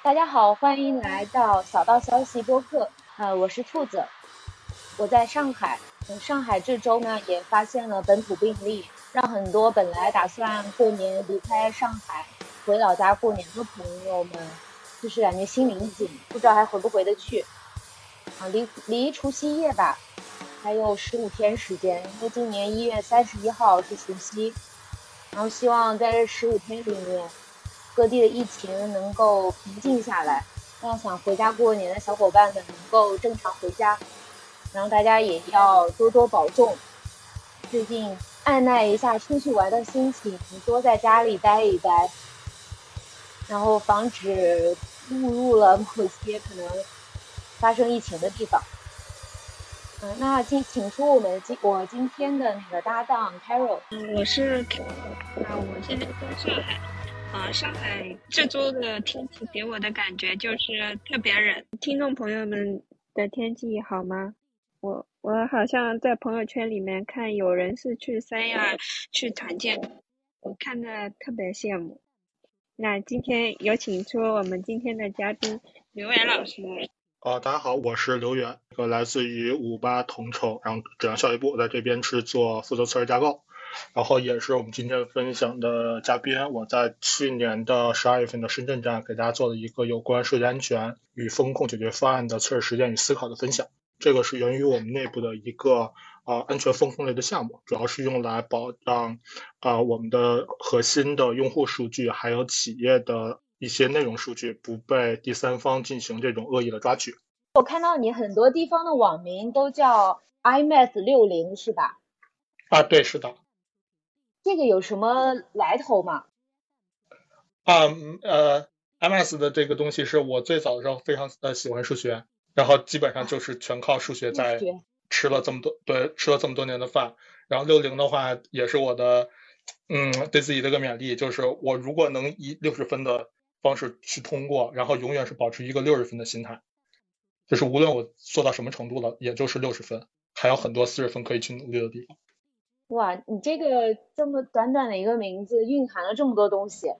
大家好，欢迎来到小道消息播客。呃，我是兔子，我在上海。上海这周呢也发现了本土病例，让很多本来打算过年离开上海回老家过年的朋友们，就是感觉心灵紧，不知道还回不回得去。啊，离离除夕夜吧，还有十五天时间，因为今年一月三十一号是除夕。然后希望在这十五天里面，各地的疫情能够平静下来，让想回家过年的小伙伴们能够正常回家。然后大家也要多多保重，最近按耐一下出去玩的心情，多在家里待一待，然后防止误入了某些可能发生疫情的地方。嗯，那请请出我们今我今天的那个搭档 Carol。我是那，我现在在上海。啊，上海这周的天气给我的感觉就是特别冷。听众朋友们的天气好吗？我我好像在朋友圈里面看有人是去三亚去团建，我看的特别羡慕。那今天有请出我们今天的嘉宾刘源老师。哦，大家好，我是刘源，一个来自于五八同城，然后质量效益部，在这边是做负责测试架构，然后也是我们今天分享的嘉宾。我在去年的十二月份的深圳站给大家做了一个有关数据安全与风控解决方案的测试实践与思考的分享。这个是源于我们内部的一个啊安全风控类的项目，主要是用来保障啊我们的核心的用户数据，还有企业的一些内容数据不被第三方进行这种恶意的抓取。我看到你很多地方的网名都叫 iMath 六零是吧？啊，对，是的。这个有什么来头吗？啊，呃，iMath 的这个东西是我最早的时候非常呃喜欢数学。然后基本上就是全靠数学在吃了这么多对吃了这么多年的饭。然后六零的话也是我的嗯对自己的一个勉励，就是我如果能以六十分的方式去通过，然后永远是保持一个六十分的心态，就是无论我做到什么程度了，也就是六十分，还有很多四十分可以去努力的地方。哇，你这个这么短短的一个名字蕴含了这么多东西，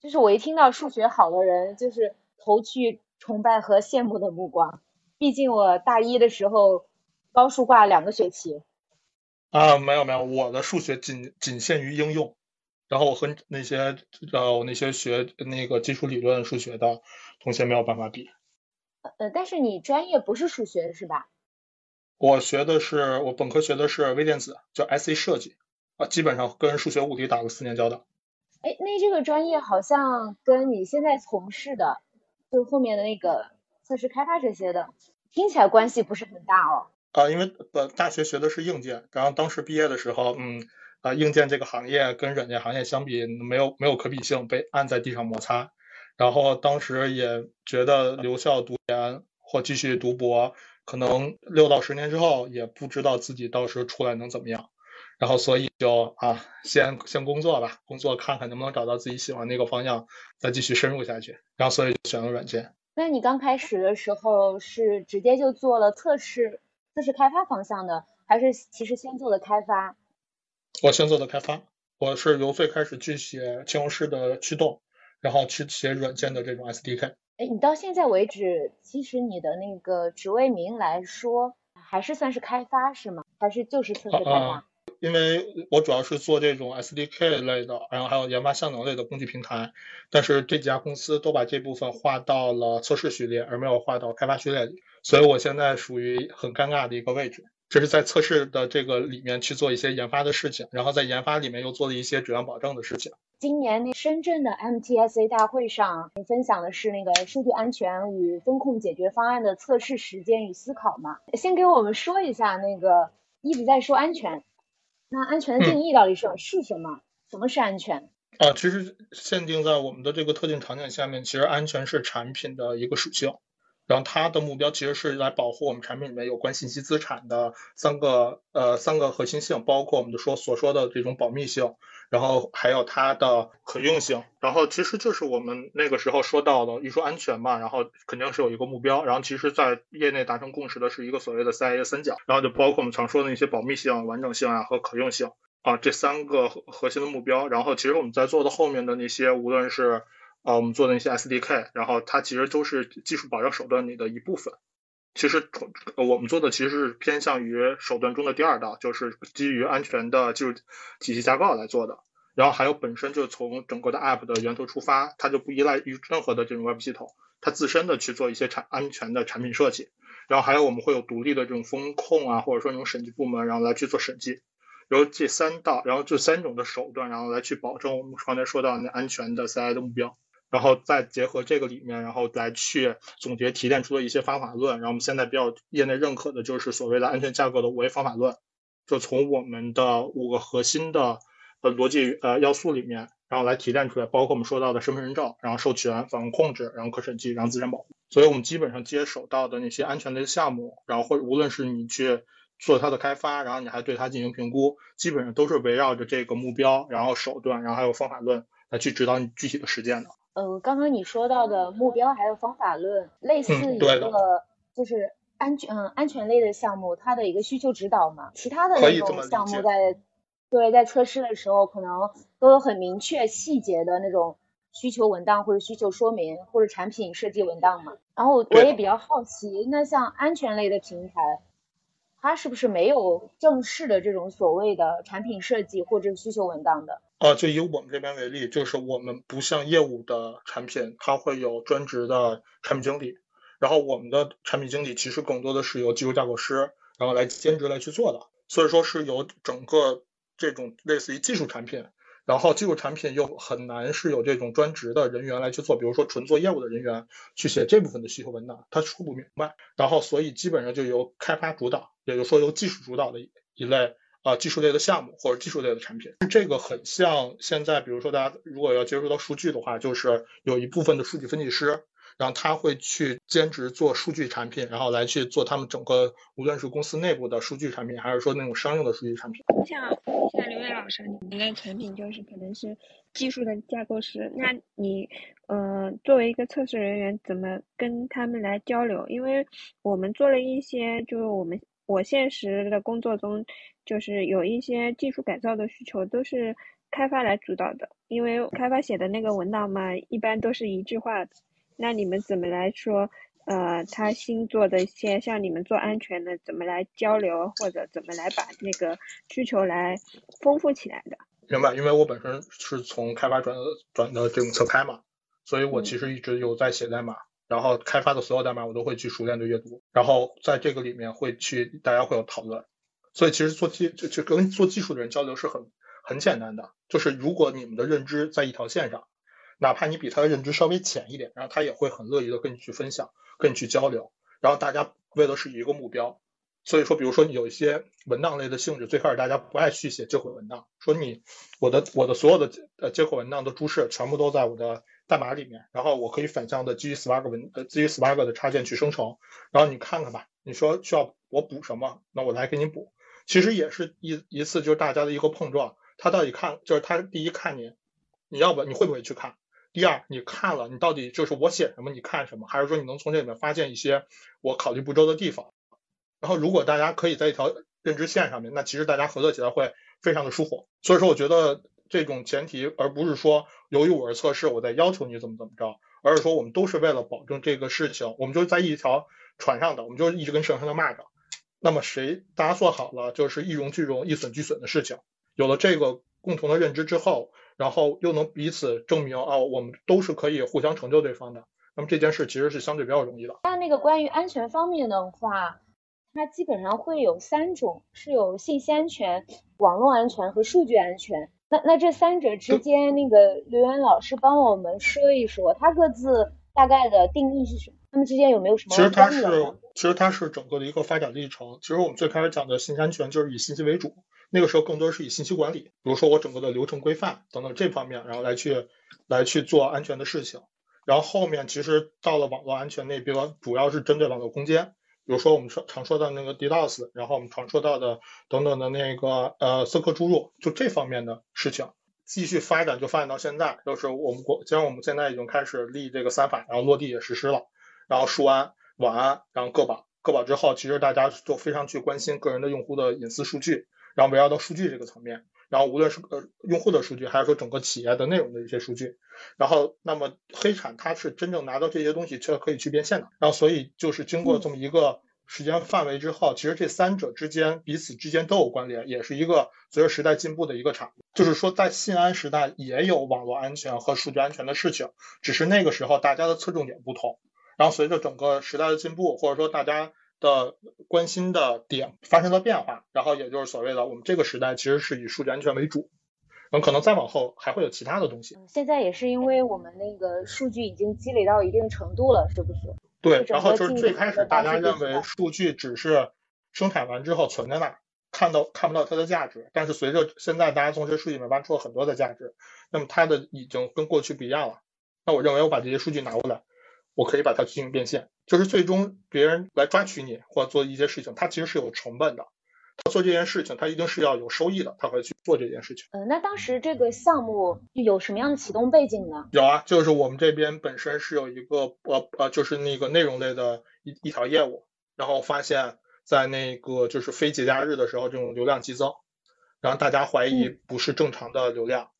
就是我一听到数学好的人，就是投去。崇拜和羡慕的目光，毕竟我大一的时候高数挂了两个学期。啊，没有没有，我的数学仅仅限于应用，然后我和那些呃那些学那个基础理论数学的同学没有办法比。呃，但是你专业不是数学是吧？我学的是我本科学的是微电子，叫 IC 设计啊，基本上跟数学物理打了四年交道。哎，那这个专业好像跟你现在从事的。就后面的那个测试开发这些的，听起来关系不是很大哦。啊，因为本大学学的是硬件，然后当时毕业的时候，嗯，啊，硬件这个行业跟软件行业相比没有没有可比性，被按在地上摩擦。然后当时也觉得留校读研或继续读博，可能六到十年之后也不知道自己到时出来能怎么样。然后所以就啊，先先工作吧，工作看看能不能找到自己喜欢那个方向，再继续深入下去。然后所以选了软件。那你刚开始的时候是直接就做了测试、测试开发方向的，还是其实先做的开发？我先做的开发，我是由最开始去写嵌入式的驱动，然后去写软件的这种 SDK。哎，你到现在为止，其实你的那个职位名来说，还是算是开发是吗？还是就是测试开发？因为我主要是做这种 SDK 类的，然后还有研发效能类的工具平台，但是这几家公司都把这部分划到了测试序列，而没有划到开发序列里，所以我现在属于很尴尬的一个位置，这是在测试的这个里面去做一些研发的事情，然后在研发里面又做了一些质量保证的事情。今年那深圳的 MTSA 大会上，你分享的是那个数据安全与风控解决方案的测试实践与思考嘛？先给我们说一下那个一直在说安全。那安全的定义到底是是什么？什么是安全？啊，其实限定在我们的这个特定场景下面，其实安全是产品的一个属性。然后它的目标其实是来保护我们产品里面有关信息资产的三个呃三个核心性，包括我们的说所说的这种保密性，然后还有它的可用性。然后其实就是我们那个时候说到的，一说安全嘛，然后肯定是有一个目标。然后其实，在业内达成共识的是一个所谓的 CIA 三角，然后就包括我们常说的那些保密性、完整性啊和可用性啊这三个核心的目标。然后其实我们在做的后面的那些，无论是啊，我们做的那些 SDK，然后它其实都是技术保障手段里的一部分。其实我们做的其实是偏向于手段中的第二道，就是基于安全的技术体系架构来做的。然后还有本身就从整个的 App 的源头出发，它就不依赖于任何的这种 Web 系统，它自身的去做一些产安全的产品设计。然后还有我们会有独立的这种风控啊，或者说那种审计部门，然后来去做审计。然后这三道，然后这三种的手段，然后来去保证我们刚才说到那安全的 CI 的目标。然后再结合这个里面，然后来去总结提炼出了一些方法论。然后我们现在比较业内认可的就是所谓的安全架构的五 A 方法论，就从我们的五个核心的呃逻辑呃要素里面，然后来提炼出来，包括我们说到的身份认证，然后授权、访问控制，然后可审计，然后资产保护。所以我们基本上接手到的那些安全类项目，然后或者无论是你去做它的开发，然后你还对它进行评估，基本上都是围绕着这个目标，然后手段，然后还有方法论来去指导你具体的实践的。呃，刚刚你说到的目标还有方法论，类似一个就是安全嗯安全类的项目，它的一个需求指导嘛。其他的那种项目在对在测试的时候，可能都有很明确细节的那种需求文档或者需求说明或者产品设计文档嘛。然后我也比较好奇，那像安全类的平台，它是不是没有正式的这种所谓的产品设计或者需求文档的？啊，就以我们这边为例，就是我们不像业务的产品，它会有专职的产品经理，然后我们的产品经理其实更多的是由技术架构师，然后来兼职来去做的，所以说是由整个这种类似于技术产品，然后技术产品又很难是有这种专职的人员来去做，比如说纯做业务的人员去写这部分的需求文档，他说不明白，然后所以基本上就由开发主导，也就是说由技术主导的一一类。啊，技术类的项目或者技术类的产品，这个很像现在，比如说大家如果要接触到数据的话，就是有一部分的数据分析师，然后他会去兼职做数据产品，然后来去做他们整个无论是公司内部的数据产品，还是说那种商用的数据产品。像像刘伟老师，你们的产品就是可能是技术的架构师，那你呃作为一个测试人员，怎么跟他们来交流？因为我们做了一些，就是我们我现实的工作中。就是有一些技术改造的需求，都是开发来主导的，因为开发写的那个文档嘛，一般都是一句话。那你们怎么来说？呃，他新做的一些，像你们做安全的，怎么来交流，或者怎么来把那个需求来丰富起来的？明白，因为我本身是从开发转转的这种侧开嘛，所以我其实一直有在写代码，然后开发的所有代码我都会去熟练的阅读，然后在这个里面会去大家会有讨论。所以其实做技就就跟做技术的人交流是很很简单的，就是如果你们的认知在一条线上，哪怕你比他的认知稍微浅一点，然后他也会很乐意的跟你去分享，跟你去交流，然后大家为的是一个目标。所以说，比如说你有一些文档类的性质，最开始大家不爱去写接口文档，说你我的我的所有的呃接口文档的注释全部都在我的代码里面，然后我可以反向的基于 Spark 文呃基于 Spark 的插件去生成，然后你看看吧，你说需要我补什么，那我来给你补。其实也是一一次就是大家的一个碰撞，他到底看就是他第一看你，你要不你会不会去看？第二你看了你到底就是我写什么你看什么？还是说你能从这里面发现一些我考虑不周的地方？然后如果大家可以在一条认知线上面，那其实大家合作起来会非常的舒服。所以说我觉得这种前提，而不是说由于我是测试我在要求你怎么怎么着，而是说我们都是为了保证这个事情，我们就在一条船上的，我们就一直跟摄像头骂着。那么谁大家做好了，就是一荣俱荣、一损俱损的事情。有了这个共同的认知之后，然后又能彼此证明啊，我们都是可以互相成就对方的。那么这件事其实是相对比较容易的。那那个关于安全方面的话，它基本上会有三种，是有信息安全、网络安全和数据安全。那那这三者之间，那个刘源老师帮我们说一说，它各自大概的定义是什么？他们之间有没有什么？其实它是，其实它是整个的一个发展历程。其实我们最开始讲的信息安全就是以信息为主，那个时候更多是以信息管理，比如说我整个的流程规范等等这方面，然后来去来去做安全的事情。然后后面其实到了网络安全那边，主要是针对网络空间，比如说我们说常说到那个 DDoS，然后我们常说到的等等的那个呃色客注入，就这方面的事情继续发展，就发展到现在，就是我们国，既然我们现在已经开始立这个三法，然后落地也实施了。然后数安、网安，然后个保，个保之后，其实大家就非常去关心个人的用户的隐私数据，然后围绕到数据这个层面，然后无论是呃用户的数据，还是说整个企业的内容的一些数据，然后那么黑产它是真正拿到这些东西却可以去变现的，然后所以就是经过这么一个时间范围之后，其实这三者之间彼此之间都有关联，也是一个随着时代进步的一个产物。就是说在信安时代也有网络安全和数据安全的事情，只是那个时候大家的侧重点不同，然后随着整个时代的进步，或者说大家。的关心的点发生了变化，然后也就是所谓的我们这个时代其实是以数据安全为主，嗯可能再往后还会有其他的东西。现在也是因为我们那个数据已经积累到一定程度了，是不是？对，然后就是最开始大家认为数据只是生产完之后存在那，看到看不到它的价值，但是随着现在大家从这数据里面挖出了很多的价值，那么它的已经跟过去不一样了。那我认为我把这些数据拿过来。我可以把它进行变现，就是最终别人来抓取你或者做一些事情，它其实是有成本的。他做这件事情，他一定是要有收益的，他会去做这件事情。嗯，那当时这个项目有什么样的启动背景呢？有啊，就是我们这边本身是有一个呃呃，就是那个内容类的一一条业务，然后发现，在那个就是非节假日的时候，这种流量激增，然后大家怀疑不是正常的流量，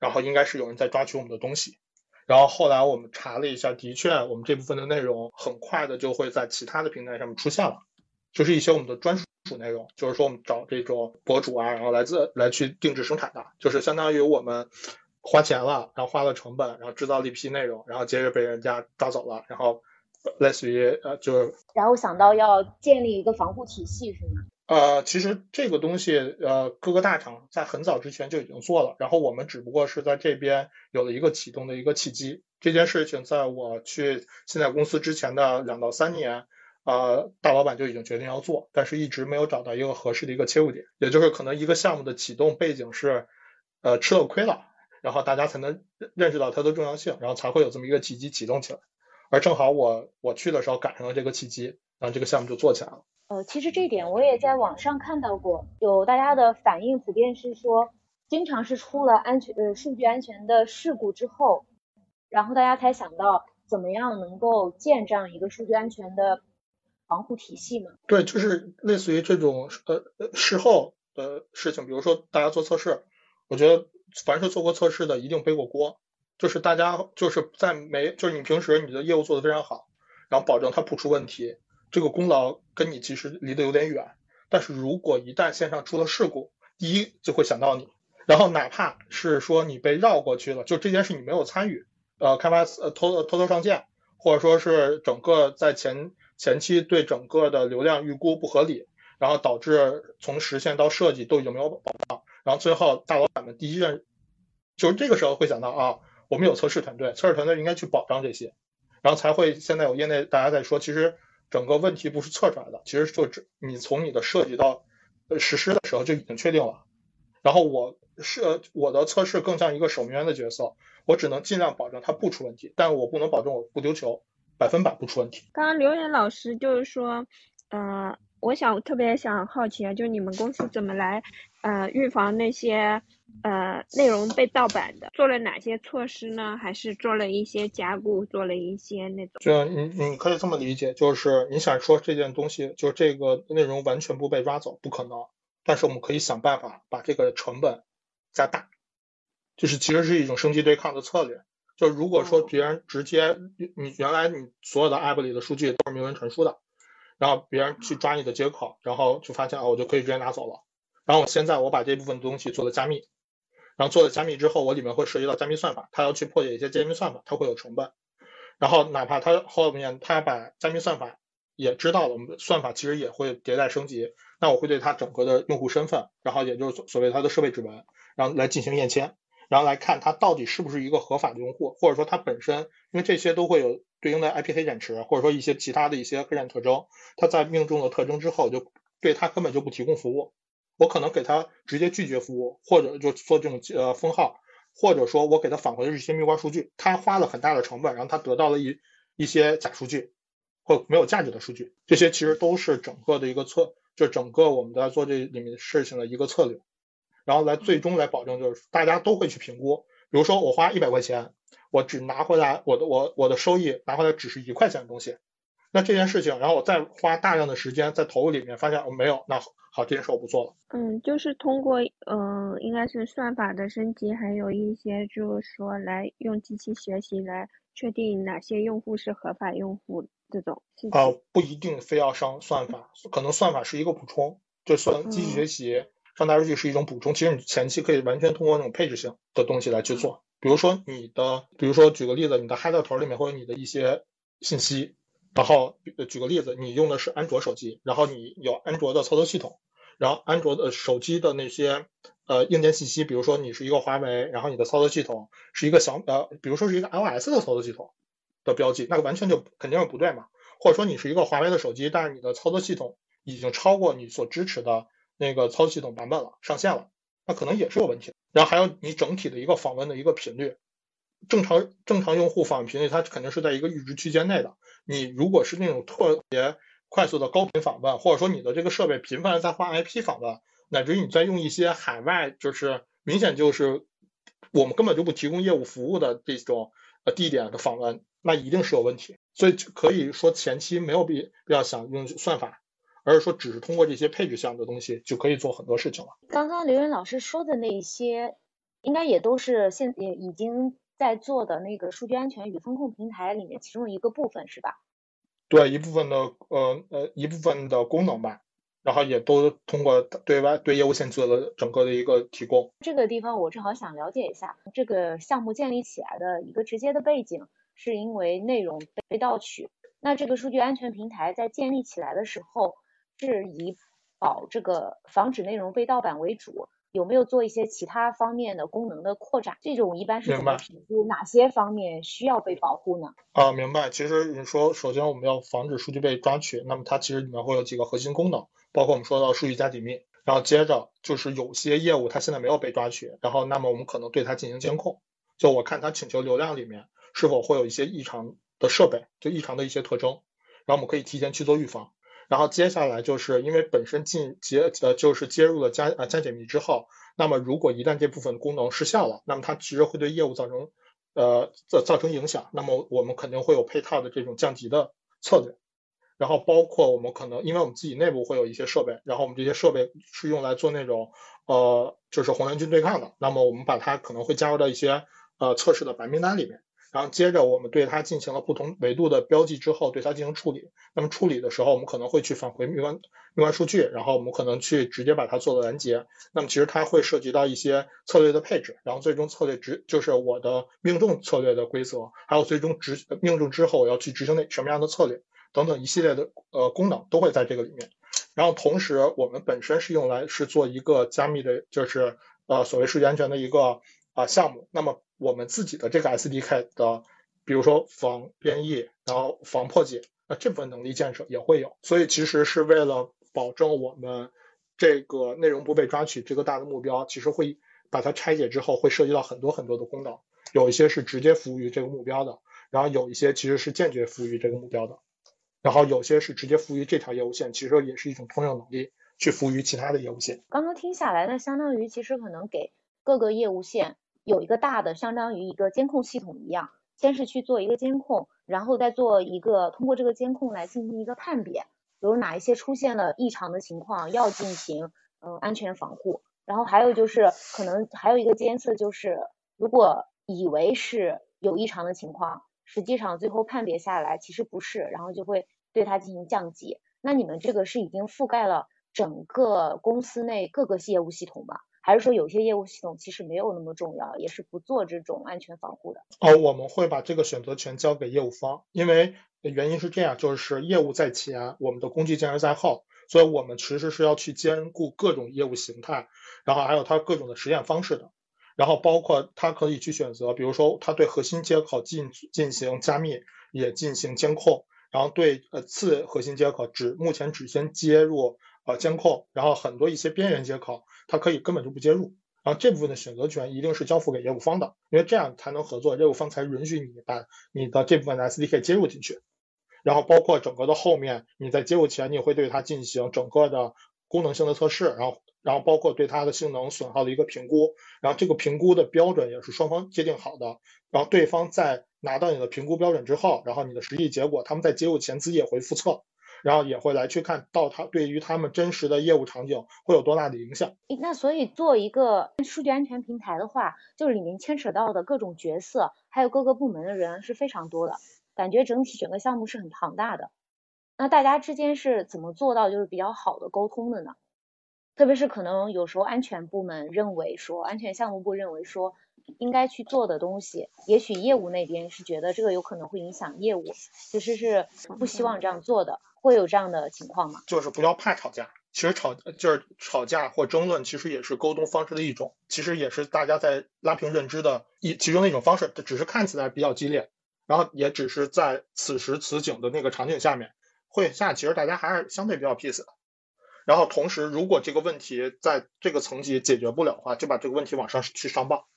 然后应该是有人在抓取我们的东西。然后后来我们查了一下，的确，我们这部分的内容很快的就会在其他的平台上面出现了，就是一些我们的专属内容，就是说我们找这种博主啊，然后来自来去定制生产的，就是相当于我们花钱了，然后花了成本，然后制造了一批内容，然后接着被人家抓走了，然后类似于呃就是，然后想到要建立一个防护体系是吗？呃，其实这个东西，呃，各个大厂在很早之前就已经做了，然后我们只不过是在这边有了一个启动的一个契机。这件事情在我去现在公司之前的两到三年，呃，大老板就已经决定要做，但是一直没有找到一个合适的一个切入点，也就是可能一个项目的启动背景是，呃，吃了亏了，然后大家才能认识到它的重要性，然后才会有这么一个契机启动起来。而正好我我去的时候赶上了这个契机，然后这个项目就做起来了。呃，其实这一点我也在网上看到过，有大家的反应普遍是说，经常是出了安全呃数据安全的事故之后，然后大家才想到怎么样能够建这样一个数据安全的防护体系嘛。对，就是类似于这种呃事后的事情，比如说大家做测试，我觉得凡是做过测试的一定背过锅，就是大家就是在没就是你平时你的业务做得非常好，然后保证它不出问题。这个功劳跟你其实离得有点远，但是如果一旦线上出了事故，第一就会想到你，然后哪怕是说你被绕过去了，就这件事你没有参与，呃，开发呃偷偷偷上线，或者说是整个在前前期对整个的流量预估不合理，然后导致从实现到设计都已经没有保障，然后最后大老板们第一任就是这个时候会想到啊，我们有测试团队，测试团队应该去保障这些，然后才会现在有业内大家在说，其实。整个问题不是测出来的，其实就只你从你的设计到实施的时候就已经确定了。然后我设我的测试更像一个守门员的角色，我只能尽量保证它不出问题，但我不能保证我不丢球，百分百不出问题。刚刚刘岩老师就是说，呃，我想特别想好奇啊，就是你们公司怎么来呃预防那些。呃，内容被盗版的，做了哪些措施呢？还是做了一些加固，做了一些那种？就你你可以这么理解，就是你想说这件东西，就这个内容完全不被抓走，不可能。但是我们可以想办法把这个成本加大，就是其实是一种升级对抗的策略。就如果说别人直接你原来你所有的 app 里的数据都是明文传输的，然后别人去抓你的接口，然后就发现啊，我就可以直接拿走了。然后我现在我把这部分东西做了加密。然后做了加密之后，我里面会涉及到加密算法，他要去破解一些加密算法，它会有成本。然后哪怕他后面他把加密算法也知道了，我们算法其实也会迭代升级。那我会对他整个的用户身份，然后也就是所所谓他的设备指纹，然后来进行验签，然后来看他到底是不是一个合法的用户，或者说他本身，因为这些都会有对应的 IP 黑展池，或者说一些其他的一些黑展特征，它在命中了特征之后，就对它根本就不提供服务。我可能给它直接拒绝服务，或者就做这种呃封号，或者说我给他返回的是一些蜜瓜数据，他花了很大的成本，然后他得到了一一些假数据或没有价值的数据，这些其实都是整个的一个策，就整个我们在做这里面事情的一个策略，然后来最终来保证就是大家都会去评估，比如说我花一百块钱，我只拿回来我的我我的收益拿回来只是一块钱的东西，那这件事情，然后我再花大量的时间在投入里面，发现我没有，那好，这件事我不做了。嗯，就是通过嗯，应该是算法的升级，还有一些就是说来用机器学习来确定哪些用户是合法用户这种。呃，不一定非要上算法，可能算法是一个补充，就算机器学习上大数据是一种补充。其实你前期可以完全通过那种配置性的东西来去做，比如说你的，比如说举个例子，你的 header 头里面会有你的一些信息。然后举个例子，你用的是安卓手机，然后你有安卓的操作系统，然后安卓的手机的那些呃硬件信息，比如说你是一个华为，然后你的操作系统是一个小呃，比如说是一个 iOS 的操作系统的标记，那个完全就肯定是不对嘛。或者说你是一个华为的手机，但是你的操作系统已经超过你所支持的那个操作系统版本了，上线了，那可能也是有问题。然后还有你整体的一个访问的一个频率。正常正常用户访问频率，它肯定是在一个阈值区间内的。你如果是那种特别快速的高频访问，或者说你的这个设备频繁的在换 IP 访问，乃至于你在用一些海外，就是明显就是我们根本就不提供业务服务的这种呃地点的访问，那一定是有问题。所以可以说前期没有必必要想用算法，而是说只是通过这些配置项的东西就可以做很多事情了。刚刚刘云老师说的那些，应该也都是现也已经。在做的那个数据安全与风控平台里面，其中一个部分是吧？对，一部分的呃呃一部分的功能吧，然后也都通过对外对业务线做了整个的一个提供。这个地方我正好想了解一下，这个项目建立起来的一个直接的背景，是因为内容被盗取。那这个数据安全平台在建立起来的时候，是以保这个防止内容被盗版为主。有没有做一些其他方面的功能的扩展？这种一般是怎么评估？哪些方面需要被保护呢？啊，明白。其实你说，首先我们要防止数据被抓取，那么它其实里面会有几个核心功能，包括我们说到数据加解密，然后接着就是有些业务它现在没有被抓取，然后那么我们可能对它进行监控，就我看它请求流量里面是否会有一些异常的设备，就异常的一些特征，然后我们可以提前去做预防。然后接下来就是因为本身进接呃就是接入了加呃加解密之后，那么如果一旦这部分功能失效了，那么它其实会对业务造成呃造造成影响。那么我们肯定会有配套的这种降级的策略。然后包括我们可能因为我们自己内部会有一些设备，然后我们这些设备是用来做那种呃就是红蓝军对抗的，那么我们把它可能会加入到一些呃测试的白名单里面。然后接着我们对它进行了不同维度的标记之后，对它进行处理。那么处理的时候，我们可能会去返回命关命关数据，然后我们可能去直接把它做了拦截。那么其实它会涉及到一些策略的配置，然后最终策略执就是我的命中策略的规则，还有最终执命中之后我要去执行那什么样的策略等等一系列的呃功能都会在这个里面。然后同时我们本身是用来是做一个加密的，就是呃所谓数据安全的一个啊项目。那么我们自己的这个 SDK 的，比如说防编译，然后防破解，那这部分能力建设也会有。所以其实是为了保证我们这个内容不被抓取这个大的目标，其实会把它拆解之后，会涉及到很多很多的功能。有一些是直接服务于这个目标的，然后有一些其实是间接服务于这个目标的，然后有些是直接服务于这条业务线，其实也是一种通用能力去服务于其他的业务线。刚刚听下来，那相当于其实可能给各个业务线。有一个大的，相当于一个监控系统一样，先是去做一个监控，然后再做一个通过这个监控来进行一个判别，比如哪一些出现了异常的情况要进行嗯安全防护，然后还有就是可能还有一个监测，就是如果以为是有异常的情况，实际上最后判别下来其实不是，然后就会对它进行降级。那你们这个是已经覆盖了整个公司内各个业务系统吧？还是说有些业务系统其实没有那么重要，也是不做这种安全防护的。哦，我们会把这个选择权交给业务方，因为原因是这样，就是业务在前，我们的工具建设在后，所以我们其实是要去兼顾各种业务形态，然后还有它各种的实验方式的，然后包括它可以去选择，比如说它对核心接口进进行加密，也进行监控，然后对呃次核心接口只目前只先接入。呃，监控，然后很多一些边缘接口，它可以根本就不接入，然后这部分的选择权一定是交付给业务方的，因为这样才能合作，业务方才允许你把你的这部分的 SDK 接入进去，然后包括整个的后面，你在接入前，你会对它进行整个的功能性的测试，然后然后包括对它的性能损耗的一个评估，然后这个评估的标准也是双方界定好的，然后对方在拿到你的评估标准之后，然后你的实际结果，他们在接入前自己也会复测，然后也会来去看到它对于他们真实的业务场景会有多大的影响。那所以做一个数据安全平台的话，就是里面牵扯到的各种角色，还有各个部门的人是非常多的，感觉整体整个项目是很庞大的。那大家之间是怎么做到就是比较好的沟通的呢？特别是可能有时候安全部门认为说，安全项目部认为说应该去做的东西，也许业务那边是觉得这个有可能会影响业务，其实是不希望这样做的，会有这样的情况吗？就是不要怕吵架，其实吵就是吵架或争论，其实也是沟通方式的一种，其实也是大家在拉平认知的一其中的一种方式，只是看起来比较激烈，然后也只是在此时此景的那个场景下面，会下其实大家还是相对比较 peace 的。然后同时，如果这个问题在这个层级解决不了的话，就把这个问题往上去上报，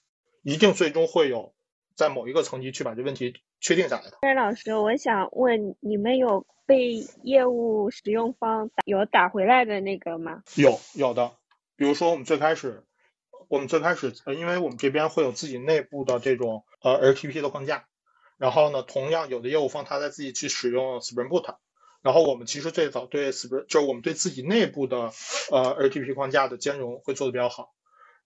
一定最终会有在某一个层级去把这问题确定下来的。戴老师，我想问，你们有被业务使用方有打回来的那个吗？有有的，比如说我们最开始，我们最开始，呃，因为我们这边会有自己内部的这种呃 RTP 的框架，然后呢，同样有的业务方他在自己去使用 Spring Boot。然后我们其实最早对 Spring 就是我们对自己内部的呃 RTP 框架的兼容会做的比较好。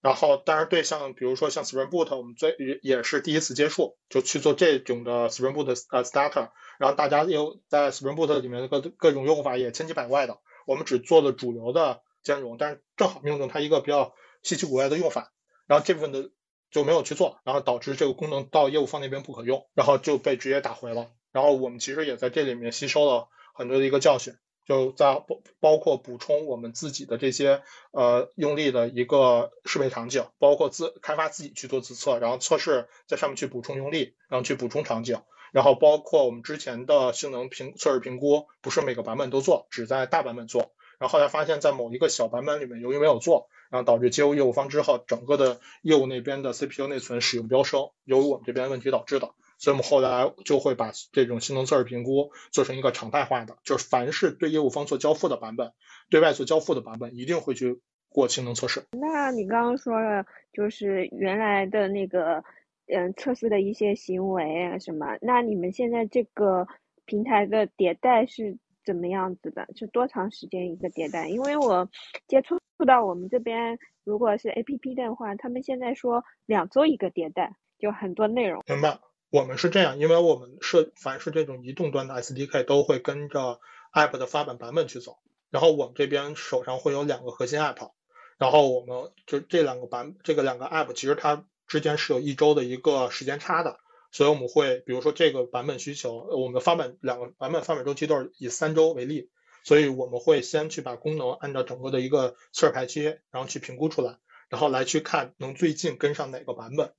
然后当然对像比如说像 Spring Boot，我们最也也是第一次接触，就去做这种的 Spring Boot 呃 Starter。然后大家又在 Spring Boot 里面的各各种用法也千奇百怪的，我们只做了主流的兼容，但是正好命中它一个比较稀奇古怪的用法，然后这部分的就没有去做，然后导致这个功能到业务方那边不可用，然后就被直接打回了。然后我们其实也在这里面吸收了。很多的一个教训，就在包包括补充我们自己的这些呃用力的一个适配场景，包括自开发自己去做自测，然后测试在上面去补充用力，然后去补充场景，然后包括我们之前的性能评测试评估，不是每个版本都做，只在大版本做，然后后来发现，在某一个小版本里面由于没有做，然后导致接入业务方之后，整个的业务那边的 CPU 内存使用飙升，由于我们这边问题导致的。所以我们后来就会把这种性能测试评估做成一个常态化的，就是凡是对业务方做交付的版本，对外做交付的版本，一定会去过性能测试。那你刚刚说了，就是原来的那个，嗯，测试的一些行为啊什么？那你们现在这个平台的迭代是怎么样子的？是多长时间一个迭代？因为我接触到我们这边，如果是 APP 的话，他们现在说两周一个迭代，就很多内容。明白。我们是这样，因为我们是凡是这种移动端的 SDK 都会跟着 App 的发版版本去走。然后我们这边手上会有两个核心 App，然后我们就这两个版这个两个 App 其实它之间是有一周的一个时间差的，所以我们会比如说这个版本需求，我们发版两个版本发版周期都是以三周为例，所以我们会先去把功能按照整个的一个次日排期，然后去评估出来，然后来去看能最近跟上哪个版本。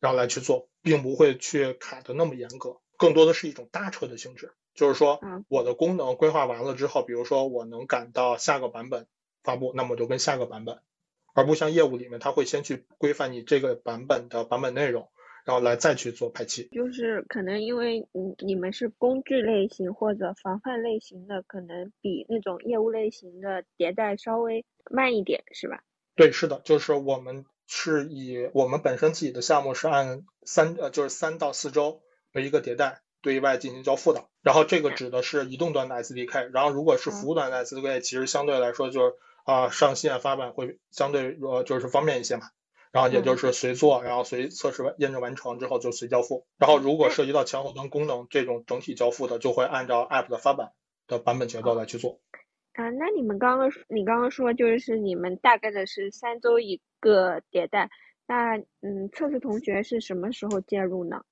然后来去做，并不会去卡的那么严格，更多的是一种搭车的性质，就是说我的功能规划完了之后，比如说我能赶到下个版本发布，那么我就跟下个版本，而不像业务里面，它会先去规范你这个版本的版本内容，然后来再去做排期。就是可能因为你你们是工具类型或者防范类型的，可能比那种业务类型的迭代稍微慢一点，是吧？对，是的，就是我们。是以我们本身自己的项目是按三呃就是三到四周为一个迭代对外进行交付的，然后这个指的是移动端的 SDK，然后如果是服务端的 SDK，其实相对来说就是啊上线发版会相对呃就是方便一些嘛，然后也就是随做，然后随测试完验证完成之后就随交付，然后如果涉及到前后端功能这种整体交付的，就会按照 App 的发版的版本节奏来去做。啊，那你们刚刚你刚刚说就是你们大概的是三周一个迭代，那嗯，测试同学是什么时候介入呢？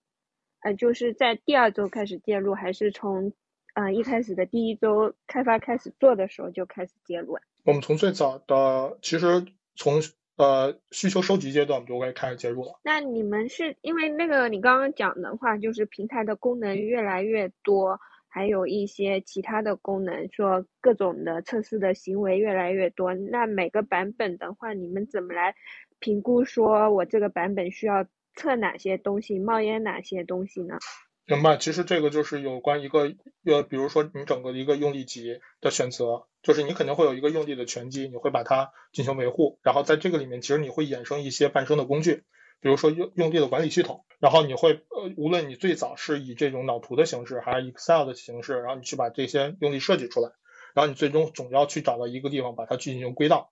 呃，就是在第二周开始介入，还是从嗯一开始的第一周开发开始做的时候就开始介入？我们从最早的，其实从呃需求收集阶段我们就会开始介入了。那你们是因为那个你刚刚讲的话，就是平台的功能越来越多。还有一些其他的功能，说各种的测试的行为越来越多。那每个版本的话，你们怎么来评估？说我这个版本需要测哪些东西，冒烟哪些东西呢？明白，其实这个就是有关一个呃，比如说你整个的一个用力级的选择，就是你肯定会有一个用力的全机，你会把它进行维护，然后在这个里面，其实你会衍生一些伴生的工具。比如说用用地的管理系统，然后你会呃，无论你最早是以这种脑图的形式，还是 Excel 的形式，然后你去把这些用地设计出来，然后你最终总要去找到一个地方把它去进行归档，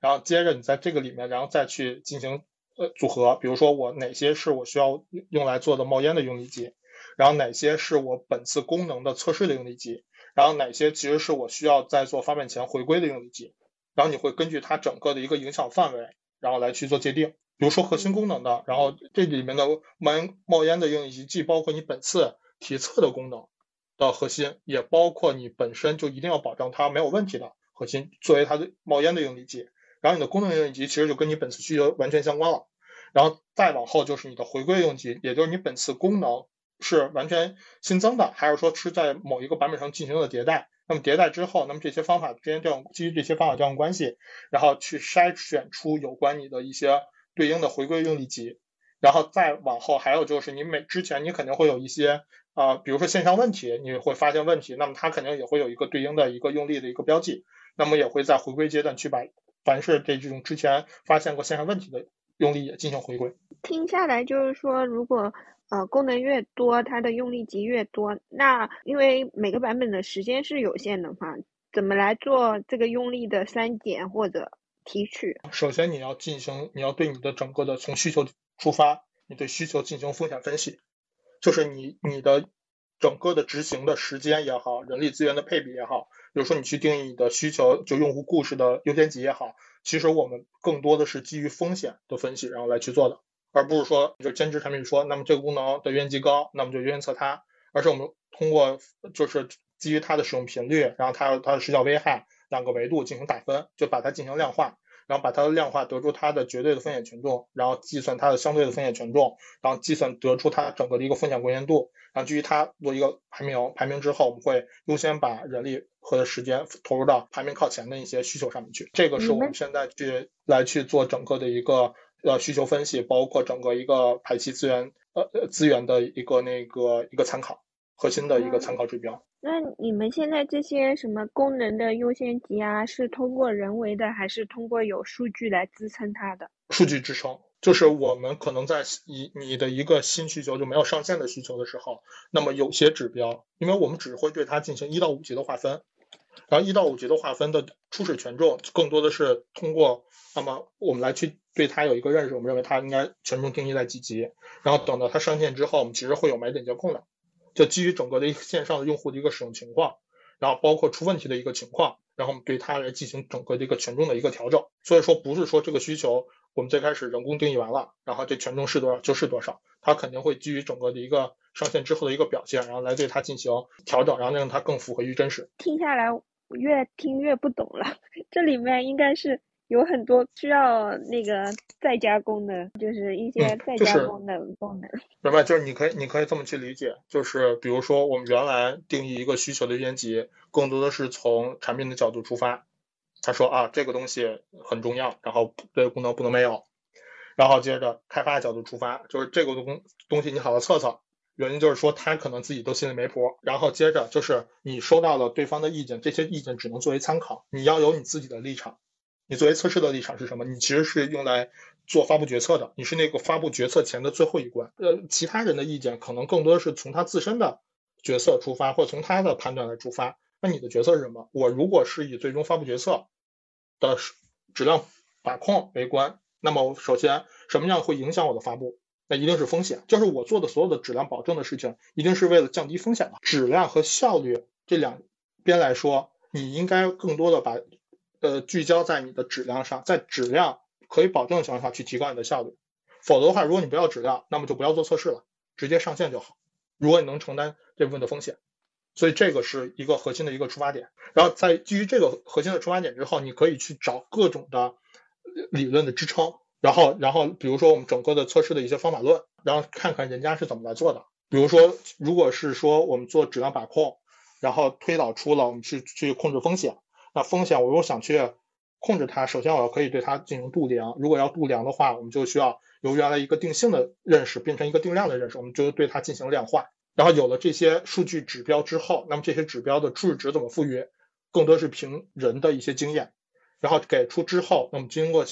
然后接着你在这个里面，然后再去进行呃组合，比如说我哪些是我需要用来做的冒烟的用地集，然后哪些是我本次功能的测试的用地集，然后哪些其实是我需要在做发面前回归的用地集，然后你会根据它整个的一个影响范围，然后来去做界定。比如说核心功能的，然后这里面的冒烟冒烟的用地集，既包括你本次体测的功能的核心，也包括你本身就一定要保证它没有问题的核心，作为它的冒烟的用地集。然后你的功能应用地集其实就跟你本次需求完全相关了。然后再往后就是你的回归用地，也就是你本次功能是完全新增的，还是说是在某一个版本上进行了迭代？那么迭代之后，那么这些方法之间调用，基于这些方法调用关系，然后去筛选出有关你的一些对应的回归用地集。然后再往后还有就是你每之前你肯定会有一些啊，比如说线上问题，你会发现问题，那么它肯定也会有一个对应的一个用力的一个标记，那么也会在回归阶段去把凡是这这种之前发现过线上问题的。用力也进行回归。听下来就是说，如果呃功能越多，它的用力级越多，那因为每个版本的时间是有限的话，怎么来做这个用力的删减或者提取？首先你要进行，你要对你的整个的从需求出发，你对需求进行风险分析，就是你你的整个的执行的时间也好，人力资源的配比也好，比如说你去定义你的需求，就用户故事的优先级也好。其实我们更多的是基于风险的分析，然后来去做的，而不是说就兼职产品说，那么这个功能的优先级高，那么就优先测它，而是我们通过就是基于它的使用频率，然后它它的时效危害两个维度进行打分，就把它进行量化，然后把它的量化得出它的绝对的风险权重，然后计算它的相对的风险权重，然后计算得出它整个的一个风险关键度，然后基于它做一个排名，排名之后我们会优先把人力。和的时间投入到排名靠前的一些需求上面去，这个是我们现在去来去做整个的一个呃需求分析，包括整个一个排期资源呃资源的一个那个一个参考核心的一个参考指标。那你们现在这些什么功能的优先级啊，是通过人为的，还是通过有数据来支撑它的？数据支撑。就是我们可能在你你的一个新需求就没有上线的需求的时候，那么有些指标，因为我们只会对它进行一到五级的划分。然后一到五级的划分的初始权重，更多的是通过那么我们来去对它有一个认识，我们认为它应该权重定义在几级。然后等到它上线之后，我们其实会有买点监控的，就基于整个的一个线上的用户的一个使用情况，然后包括出问题的一个情况，然后我们对它来进行整个的一个权重的一个调整。所以说不是说这个需求我们最开始人工定义完了，然后这权重是多少就是多少，它肯定会基于整个的一个上线之后的一个表现，然后来对它进行调整，然后让它更符合于真实。听下来。越听越不懂了，这里面应该是有很多需要那个再加工的，就是一些再加工的功能。明白，就是你可以，你可以这么去理解，就是比如说我们原来定义一个需求的编辑，更多的是从产品的角度出发，他说啊这个东西很重要，然后这个功能不能没有，然后接着开发的角度出发，就是这个东东西你好好测测。原因就是说他可能自己都心里没谱，然后接着就是你收到了对方的意见，这些意见只能作为参考，你要有你自己的立场。你作为测试的立场是什么？你其实是用来做发布决策的，你是那个发布决策前的最后一关。呃，其他人的意见可能更多的是从他自身的决策出发，或者从他的判断来出发。那你的决策是什么？我如果是以最终发布决策的质量把控为关，那么首先什么样会影响我的发布？那一定是风险，就是我做的所有的质量保证的事情，一定是为了降低风险的。质量和效率这两边来说，你应该更多的把呃聚焦在你的质量上，在质量可以保证的情况下去提高你的效率。否则的话，如果你不要质量，那么就不要做测试了，直接上线就好。如果你能承担这部分的风险，所以这个是一个核心的一个出发点。然后在基于这个核心的出发点之后，你可以去找各种的理论的支撑。然后，然后，比如说我们整个的测试的一些方法论，然后看看人家是怎么来做的。比如说，如果是说我们做质量把控，然后推导出了我们去去控制风险，那风险我如果想去控制它，首先我要可以对它进行度量。如果要度量的话，我们就需要由原来一个定性的认识变成一个定量的认识，我们就对它进行量化。然后有了这些数据指标之后，那么这些指标的初始值怎么赋予，更多是凭人的一些经验，然后给出之后，那么经过。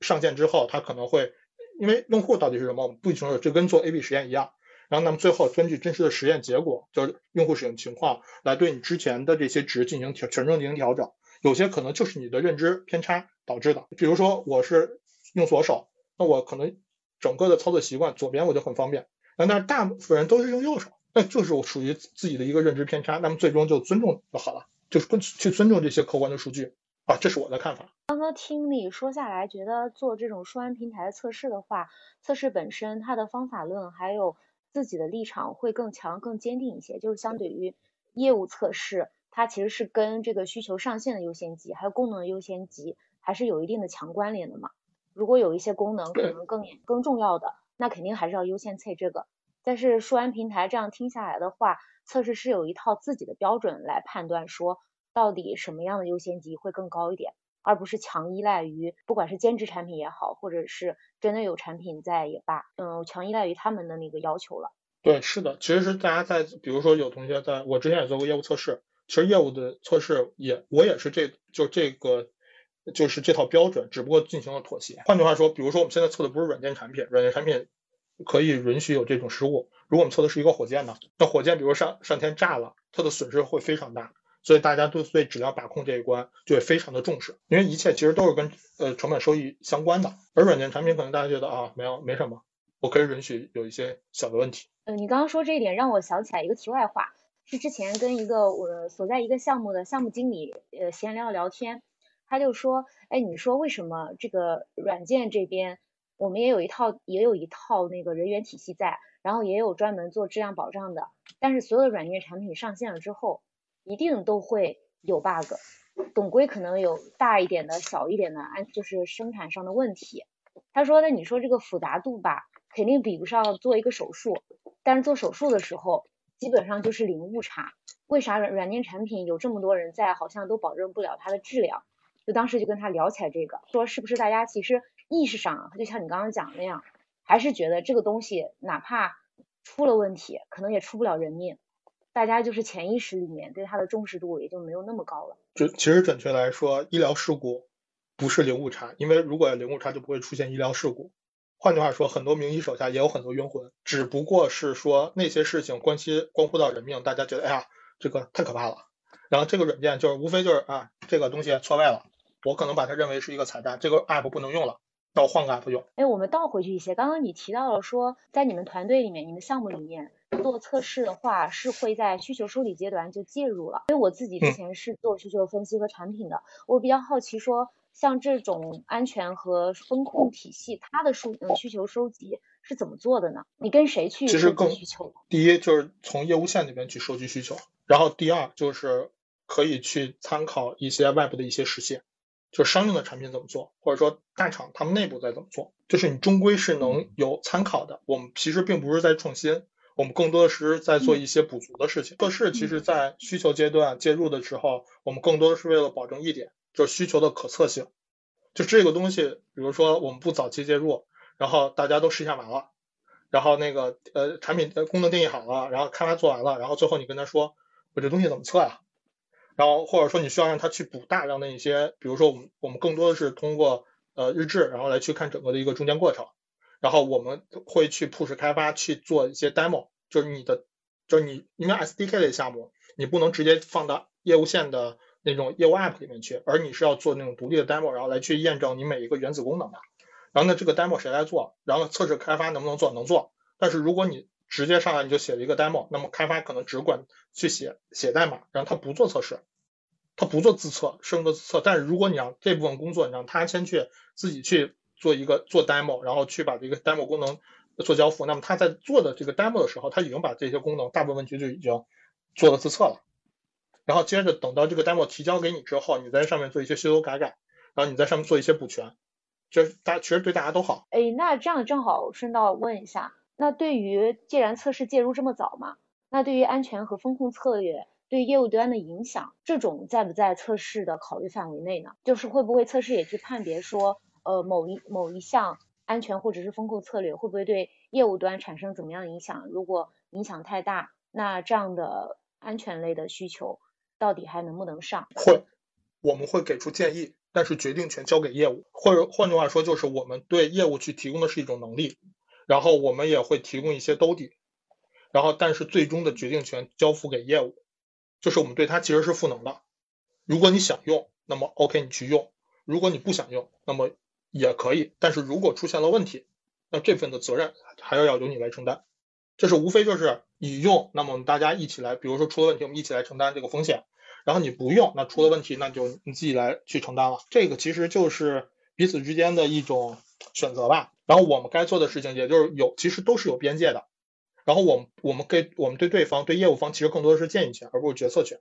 上线之后，它可能会因为用户到底是什么，我们不清楚，就跟做 A/B 实验一样。然后，那么最后根据真实的实验结果，就是用户使用情况，来对你之前的这些值进行调权重进行调整。有些可能就是你的认知偏差导致的。比如说，我是用左手，那我可能整个的操作习惯左边我就很方便。那但是大部分人都是用右手，那就是我属于自己的一个认知偏差。那么最终就尊重就好了，就是去尊重这些客观的数据啊，这是我的看法。刚刚听你说下来，觉得做这种数安平台的测试的话，测试本身它的方法论还有。自己的立场会更强、更坚定一些，就是相对于业务测试，它其实是跟这个需求上限的优先级，还有功能的优先级，还是有一定的强关联的嘛。如果有一些功能可能更更重要的，那肯定还是要优先测这个。但是数安平台这样听下来的话，测试是有一套自己的标准来判断，说到底什么样的优先级会更高一点。而不是强依赖于，不管是兼职产品也好，或者是真的有产品在也罢，嗯，强依赖于他们的那个要求了。对，是的，其实是大家在，比如说有同学在我之前也做过业务测试，其实业务的测试也我也是这就这个就是这套标准，只不过进行了妥协。换句话说，比如说我们现在测的不是软件产品，软件产品可以允许有这种失误。如果我们测的是一个火箭呢，那火箭比如上上天炸了，它的损失会非常大。所以大家都对质量把控这一关就会非常的重视，因为一切其实都是跟呃成本收益相关的。而软件产品可能大家觉得啊，没有没什么，我可以允许有一些小的问题。嗯，你刚刚说这一点让我想起来一个题外话，是之前跟一个我所在一个项目的项目经理呃闲聊聊天，他就说，哎，你说为什么这个软件这边我们也有一套也有一套那个人员体系在，然后也有专门做质量保障的，但是所有的软件产品上线了之后。一定都会有 bug，总归可能有大一点的、小一点的安，就是生产上的问题。他说那你说这个复杂度吧，肯定比不上做一个手术，但是做手术的时候，基本上就是零误差。为啥软软件产品有这么多人在，好像都保证不了它的质量？就当时就跟他聊起来这个，说是不是大家其实意识上，就像你刚刚讲那样，还是觉得这个东西哪怕出了问题，可能也出不了人命。大家就是潜意识里面对它的重视度也就没有那么高了。就其实准确来说，医疗事故不是零误差，因为如果零误差就不会出现医疗事故。换句话说，很多名医手下也有很多冤魂，只不过是说那些事情关系关乎到人命，大家觉得哎呀这个太可怕了。然后这个软件就是无非就是啊这个东西错位了，我可能把它认为是一个彩蛋，这个 app 不能用了，那我换个 app 用。哎，我们倒回去一些，刚刚你提到了说在你们团队里面，你们项目里面。做测试的话，是会在需求梳理阶段就介入了。因为我自己之前是做需求分析和产品的，我比较好奇说，像这种安全和风控体系，它的数嗯需求收集是怎么做的呢？你跟谁去收集需求？第一就是从业务线那边去收集需求，然后第二就是可以去参考一些外部的一些实现，就商用的产品怎么做，或者说大厂他们内部在怎么做，就是你终归是能有参考的。我们其实并不是在创新。我们更多的是在做一些补足的事情。测试其实，在需求阶段介入的时候，我们更多的是为了保证一点，就需求的可测性。就这个东西，比如说我们不早期介入，然后大家都试一下完了，然后那个呃产品的功能定义好了，然后开发做完了，然后最后你跟他说我这东西怎么测呀？然后或者说你需要让他去补大量的一些，比如说我们我们更多的是通过呃日志，然后来去看整个的一个中间过程。然后我们会去 push 开发去做一些 demo，就是你的，就是你因为 SDK 类项目，你不能直接放到业务线的那种业务 app 里面去，而你是要做那种独立的 demo，然后来去验证你每一个原子功能的。然后呢，这个 demo 谁来做？然后测试开发能不能做？能做。但是如果你直接上来你就写了一个 demo，那么开发可能只管去写写代码，然后他不做测试，他不做自测，生的自测。但是如果你让这部分工作你让他先去自己去。做一个做 demo，然后去把这个 demo 功能做交付。那么他在做的这个 demo 的时候，他已经把这些功能大部分问题就已经做了自测了。然后接着等到这个 demo 提交给你之后，你在上面做一些修修改改，然后你在上面做一些补全，这大其实对大家都好。哎，那这样正好顺道问一下，那对于既然测试介入这么早嘛，那对于安全和风控策略对业务端的影响，这种在不在测试的考虑范围内呢？就是会不会测试也去判别说？呃，某一某一项安全或者是风控策略会不会对业务端产生怎么样影响？如果影响太大，那这样的安全类的需求到底还能不能上？会，我们会给出建议。但是决定权交给业务，或者换句话说，就是我们对业务去提供的是一种能力，然后我们也会提供一些兜底，然后但是最终的决定权交付给业务，就是我们对它其实是赋能的。如果你想用，那么 OK 你去用；如果你不想用，那么也可以。但是如果出现了问题，那这份的责任还要要由你来承担。这是无非就是你用，那么我们大家一起来，比如说出了问题，我们一起来承担这个风险。然后你不用，那出了问题，那就你自己来去承担了。这个其实就是彼此之间的一种选择吧。然后我们该做的事情，也就是有，其实都是有边界的。然后我们我们给我们对对方对业务方，其实更多的是建议权，而不是决策权。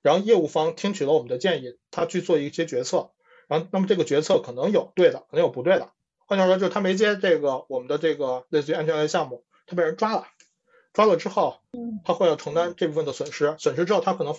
然后业务方听取了我们的建议，他去做一些决策。然后那么这个决策可能有对的，可能有不对的。换句话说，就是他没接这个我们的这个类似于安全类项目，他被人抓了，抓了之后，他会要承担这部分的损失。损失之后，他可能。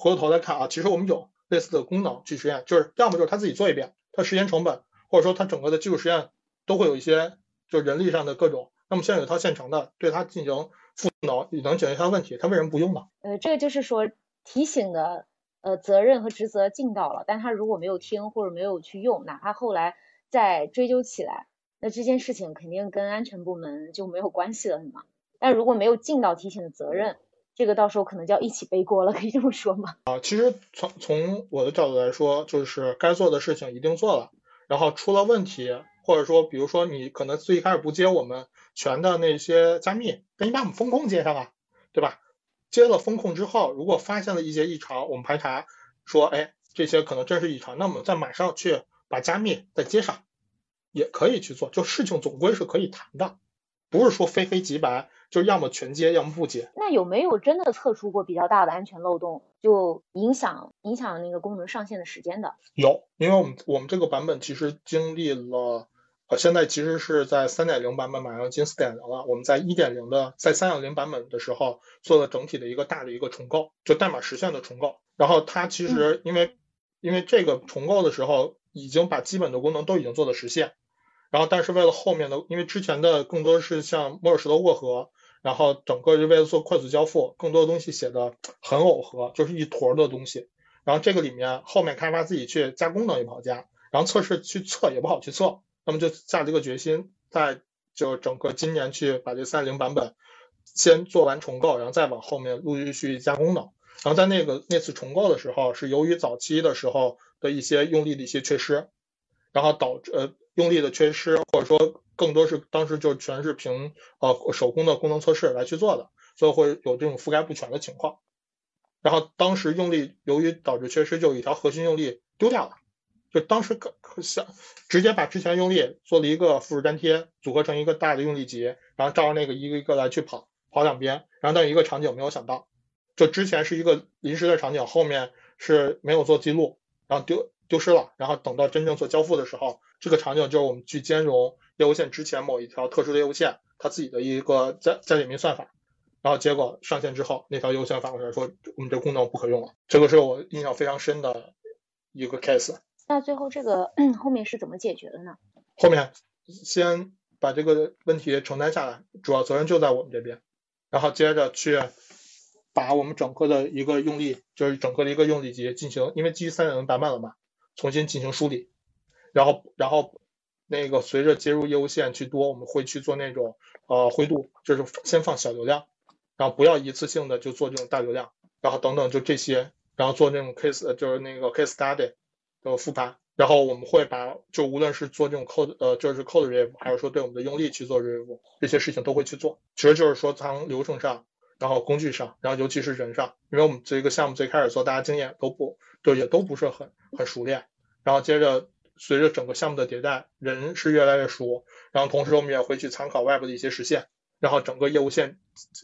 回过头来看啊，其实我们有类似的功能去实验，就是要么就是他自己做一遍，他时间成本或者说他整个的技术实验都会有一些就人力上的各种，那么现在有套现成的，对他进行赋能，也能解决他问题，他为什么不用呢？呃，这个就是说提醒的呃责任和职责尽到了，但他如果没有听或者没有去用，哪怕后来再追究起来，那这件事情肯定跟安全部门就没有关系了，是吗？但如果没有尽到提醒的责任。这个到时候可能就要一起背锅了，可以这么说吗？啊，其实从从我的角度来说，就是该做的事情一定做了，然后出了问题，或者说比如说你可能最开始不接我们全的那些加密，那你把我们风控接上啊，对吧？接了风控之后，如果发现了一些异常，我们排查说，哎，这些可能真是异常，那么再马上去把加密再接上，也可以去做，就事情总归是可以谈的，不是说非黑即白。就要么全接，要么不接。那有没有真的测出过比较大的安全漏洞，就影响影响那个功能上线的时间的？有，因为我们我们这个版本其实经历了，呃，现在其实是在三点零版本马上进四点零了。我们在一点零的，在三点零版本的时候做了整体的一个大的一个重构，就代码实现的重构。然后它其实因为因为这个重构的时候，已经把基本的功能都已经做了实现。然后但是为了后面的，因为之前的更多是像摩尔石头过河。然后整个就为了做快速交付，更多的东西写的很耦合，就是一坨的东西。然后这个里面后面开发自己去加功能也不好加，然后测试去测也不好去测，那么就下这个决心，在就整个今年去把这三零版本先做完重构，然后再往后面陆陆续续加功能。然后在那个那次重构的时候，是由于早期的时候的一些用力的一些缺失，然后导致呃用力的缺失或者说。更多是当时就全是凭呃手工的功能测试来去做的，所以会有这种覆盖不全的情况。然后当时用力由于导致缺失，就一条核心用力丢掉了。就当时可想直接把之前用力做了一个复制粘贴，组合成一个大的用力集，然后照着那个一个一个来去跑，跑两边，然后但一个场景没有想到，就之前是一个临时的场景，后面是没有做记录，然后丢丢失了，然后等到真正做交付的时候，这个场景就是我们去兼容。业务线之前某一条特殊的业务线，它自己的一个加加点名算法，然后结果上线之后，那条业务线反过来说我们这功能不可用了，这个是我印象非常深的一个 case。那最后这个 后面是怎么解决的呢？后面先把这个问题承担下来，主要责任就在我们这边，然后接着去把我们整个的一个用力，就是整个的一个用力集进行，因为基于三点零版本了嘛，重新进行梳理，然后然后。那个随着接入业务线去多，我们会去做那种呃灰度，就是先放小流量，然后不要一次性的就做这种大流量，然后等等就这些，然后做那种 case 就是那个 case study 的复盘，然后我们会把就无论是做这种 code 呃就是 code review，还是说对我们的用力去做 review，这些事情都会去做。其实就是说从流程上，然后工具上，然后尤其是人上，因为我们这个项目最开始做，大家经验都不就也都不是很很熟练，然后接着。随着整个项目的迭代，人是越来越熟，然后同时我们也会去参考外部的一些实现，然后整个业务线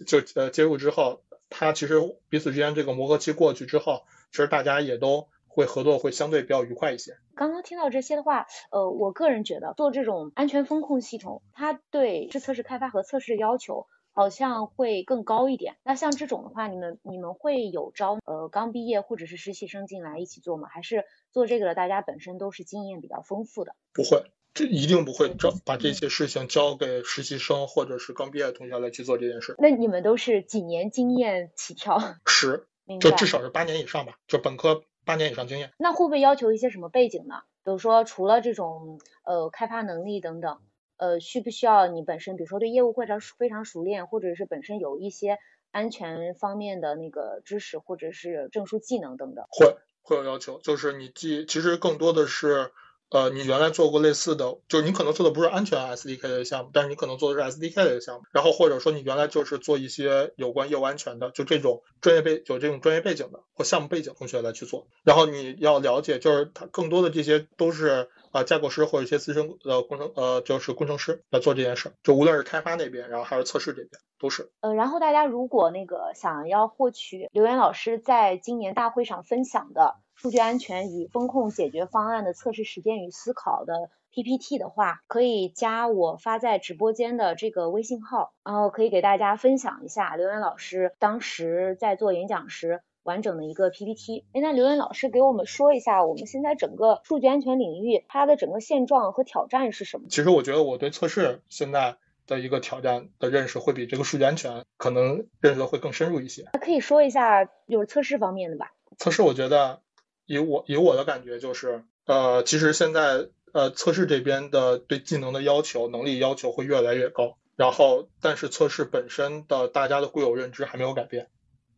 就呃接入之后，它其实彼此之间这个磨合期过去之后，其实大家也都会合作会相对比较愉快一些。刚刚听到这些的话，呃，我个人觉得做这种安全风控系统，它对是测试开发和测试要求。好像会更高一点。那像这种的话，你们你们会有招呃刚毕业或者是实习生进来一起做吗？还是做这个的大家本身都是经验比较丰富的？不会，这一定不会招把这些事情交给实习生或者是刚毕业的同学来去做这件事。那你们都是几年经验起跳？十，就至少是八年以上吧，就本科八年以上经验。那会不会要求一些什么背景呢？比如说除了这种呃开发能力等等，呃需不需要你本身，比如说对业务非常非常熟练，或者是本身有一些安全方面的那个知识，或者是证书技能等等？会会有要求，就是你既其实更多的是。呃，你原来做过类似的，就是你可能做的不是安全 SDK 的项目，但是你可能做的是 SDK 的项目，然后或者说你原来就是做一些有关业务安全的，就这种专业背有这种专业背景的或项目背景同学来去做，然后你要了解，就是它更多的这些都是啊架构师或者一些资深呃工程呃就是工程师来做这件事，就无论是开发那边，然后还是测试这边都是。呃，然后大家如果那个想要获取刘源老师在今年大会上分享的。数据安全与风控解决方案的测试实践与思考的 PPT 的话，可以加我发在直播间的这个微信号，然后可以给大家分享一下刘源老师当时在做演讲时完整的一个 PPT。哎，那刘岩老师给我们说一下，我们现在整个数据安全领域它的整个现状和挑战是什么？其实我觉得我对测试现在的一个挑战的认识会比这个数据安全可能认识的会更深入一些。那可以说一下就是测试方面的吧？测试我觉得。以我以我的感觉就是，呃，其实现在呃测试这边的对技能的要求、能力要求会越来越高，然后但是测试本身的大家的固有认知还没有改变，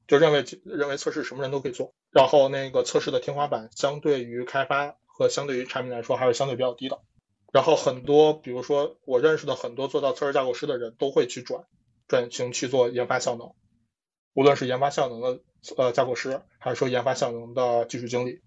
就认为认为测试什么人都可以做，然后那个测试的天花板相对于开发和相对于产品来说还是相对比较低的，然后很多比如说我认识的很多做到测试架构师的人都会去转转型去做研发效能，无论是研发效能的。呃，架构师还是说研发效能的技术经理，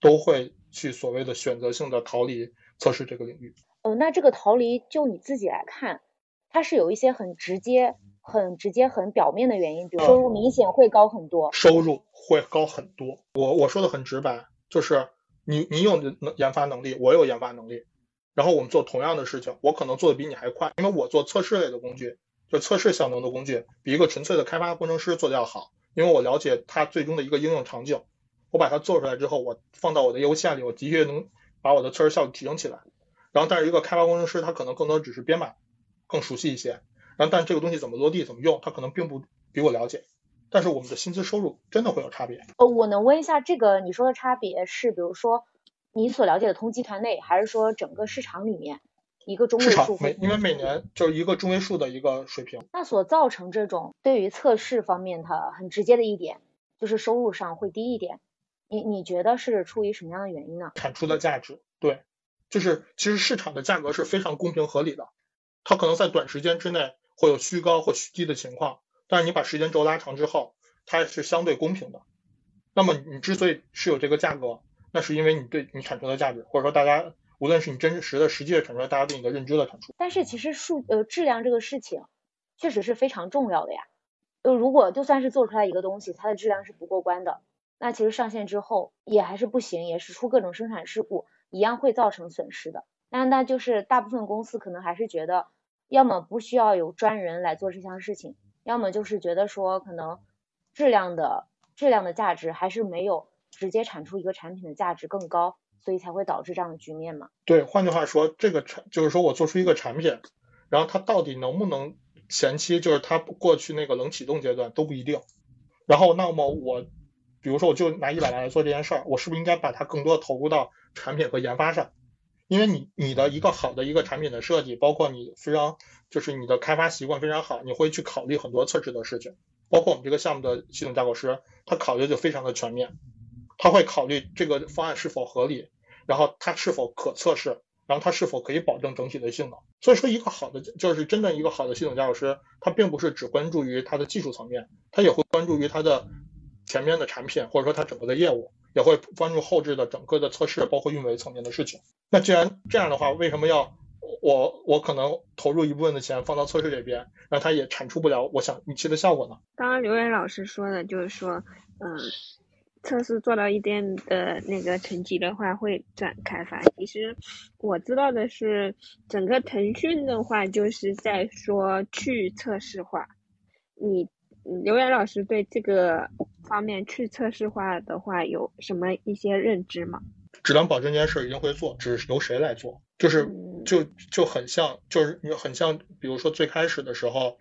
都会去所谓的选择性的逃离测试这个领域。哦，那这个逃离就你自己来看，它是有一些很直接、很直接、很表面的原因，比如收入明显会高很多。收入会高很多。我我说的很直白，就是你你有能研发能力，我有研发能力，然后我们做同样的事情，我可能做的比你还快，因为我做测试类的工具，就测试效能的工具，比一个纯粹的开发工程师做的要好。因为我了解它最终的一个应用场景，我把它做出来之后，我放到我的业务线里，我的确能把我的测试效率提升起来。然后，但是一个开发工程师，他可能更多只是编码，更熟悉一些。然后，但这个东西怎么落地、怎么用，他可能并不比我了解。但是我们的薪资收入真的会有差别。呃，我能问一下，这个你说的差别是，比如说你所了解的同集团内，还是说整个市场里面？一个中位数，每因为每年就是一个中位数的一个水平。那所造成这种对于测试方面，它很直接的一点就是收入上会低一点。你你觉得是出于什么样的原因呢？产出的价值，对，就是其实市场的价格是非常公平合理的，它可能在短时间之内会有虚高或虚低的情况，但是你把时间轴拉长之后，它是相对公平的。那么你之所以是有这个价格，那是因为你对你产出的价值，或者说大家。无论是你真实的、实际的产出，大家对你的认知的产出。但是其实数呃质量这个事情，确实是非常重要的呀。就如果就算是做出来一个东西，它的质量是不过关的，那其实上线之后也还是不行，也是出各种生产事故，一样会造成损失的。那那就是大部分公司可能还是觉得，要么不需要有专人来做这项事情，要么就是觉得说可能质量的质量的价值还是没有直接产出一个产品的价值更高。所以才会导致这样的局面嘛？对，换句话说，这个产就是说我做出一个产品，然后它到底能不能前期就是它过去那个冷启动阶段都不一定。然后那么我，比如说我就拿一百万来做这件事儿，我是不是应该把它更多的投入到产品和研发上？因为你你的一个好的一个产品的设计，包括你非常就是你的开发习惯非常好，你会去考虑很多测试的事情，包括我们这个项目的系统架构师，他考虑就非常的全面，他会考虑这个方案是否合理。然后它是否可测试，然后它是否可以保证整体的性能？所以说，一个好的就是真正一个好的系统架构师，他并不是只关注于它的技术层面，他也会关注于它的前面的产品，或者说它整个的业务，也会关注后置的整个的测试，包括运维层面的事情。那既然这样的话，为什么要我我可能投入一部分的钱放到测试这边，那它也产出不了我想预期的效果呢？刚刚刘源老师说的就是说，嗯。测试做到一定的那个成绩的话，会转开发。其实我知道的是，整个腾讯的话就是在说去测试化。你刘岩老师对这个方面去测试化的话有什么一些认知吗？质量保证这件事一定会做，只是由谁来做，就是就就很像，就是很像，比如说最开始的时候，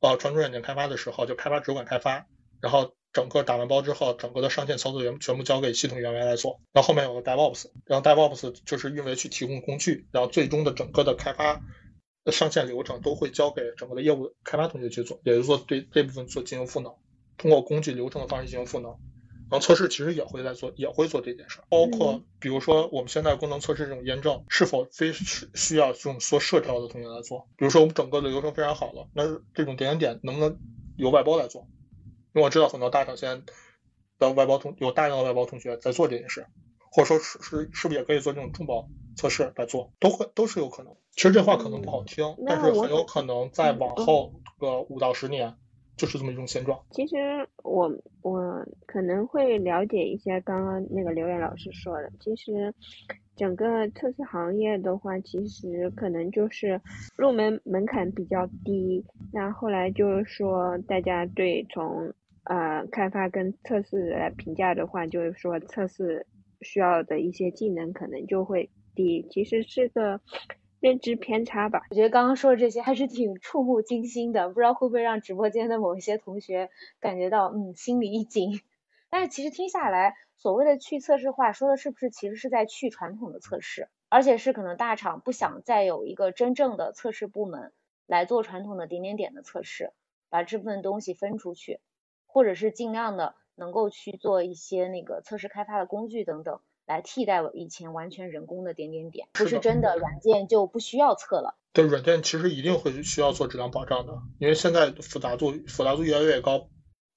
呃，传统软件开发的时候，就开发只管开发。然后整个打完包之后，整个的上线操作员全部交给系统员外来做。然后后面有个 DevOps，然后 DevOps 就是运维去提供工具，然后最终的整个的开发上线流程都会交给整个的业务开发同学去做，也就是说对这部分做进行赋能，通过工具流程的方式进行赋能。然后测试其实也会在做，也会做这件事儿，包括比如说我们现在功能测试这种验证，是否非是需要这种做社交的同学来做？比如说我们整个的流程非常好了，那这种点点点能不能由外包来做？因为我知道很多大厂现在的外包同有大量的外包同学在做这件事，或者说是是是不是也可以做这种众包测试来做？都会都是有可能。其实这话可能不好听，但是很有可能在往后个五到十年。就是这么一种现状。其实我我可能会了解一些刚刚那个刘岩老师说的。其实整个测试行业的话，其实可能就是入门门槛比较低。那后来就是说，大家对从呃开发跟测试来评价的话，就是说测试需要的一些技能可能就会低。其实是个。认知偏差吧，我觉得刚刚说的这些还是挺触目惊心的，不知道会不会让直播间的某一些同学感觉到嗯心里一紧。但是其实听下来，所谓的去测试化，说的是不是其实是在去传统的测试，而且是可能大厂不想再有一个真正的测试部门来做传统的点点点的测试，把这部分东西分出去，或者是尽量的能够去做一些那个测试开发的工具等等。来替代以前完全人工的点点点，不是真的软件就不需要测了。对，软件其实一定会需要做质量保障的，因为现在复杂度复杂度越来越高，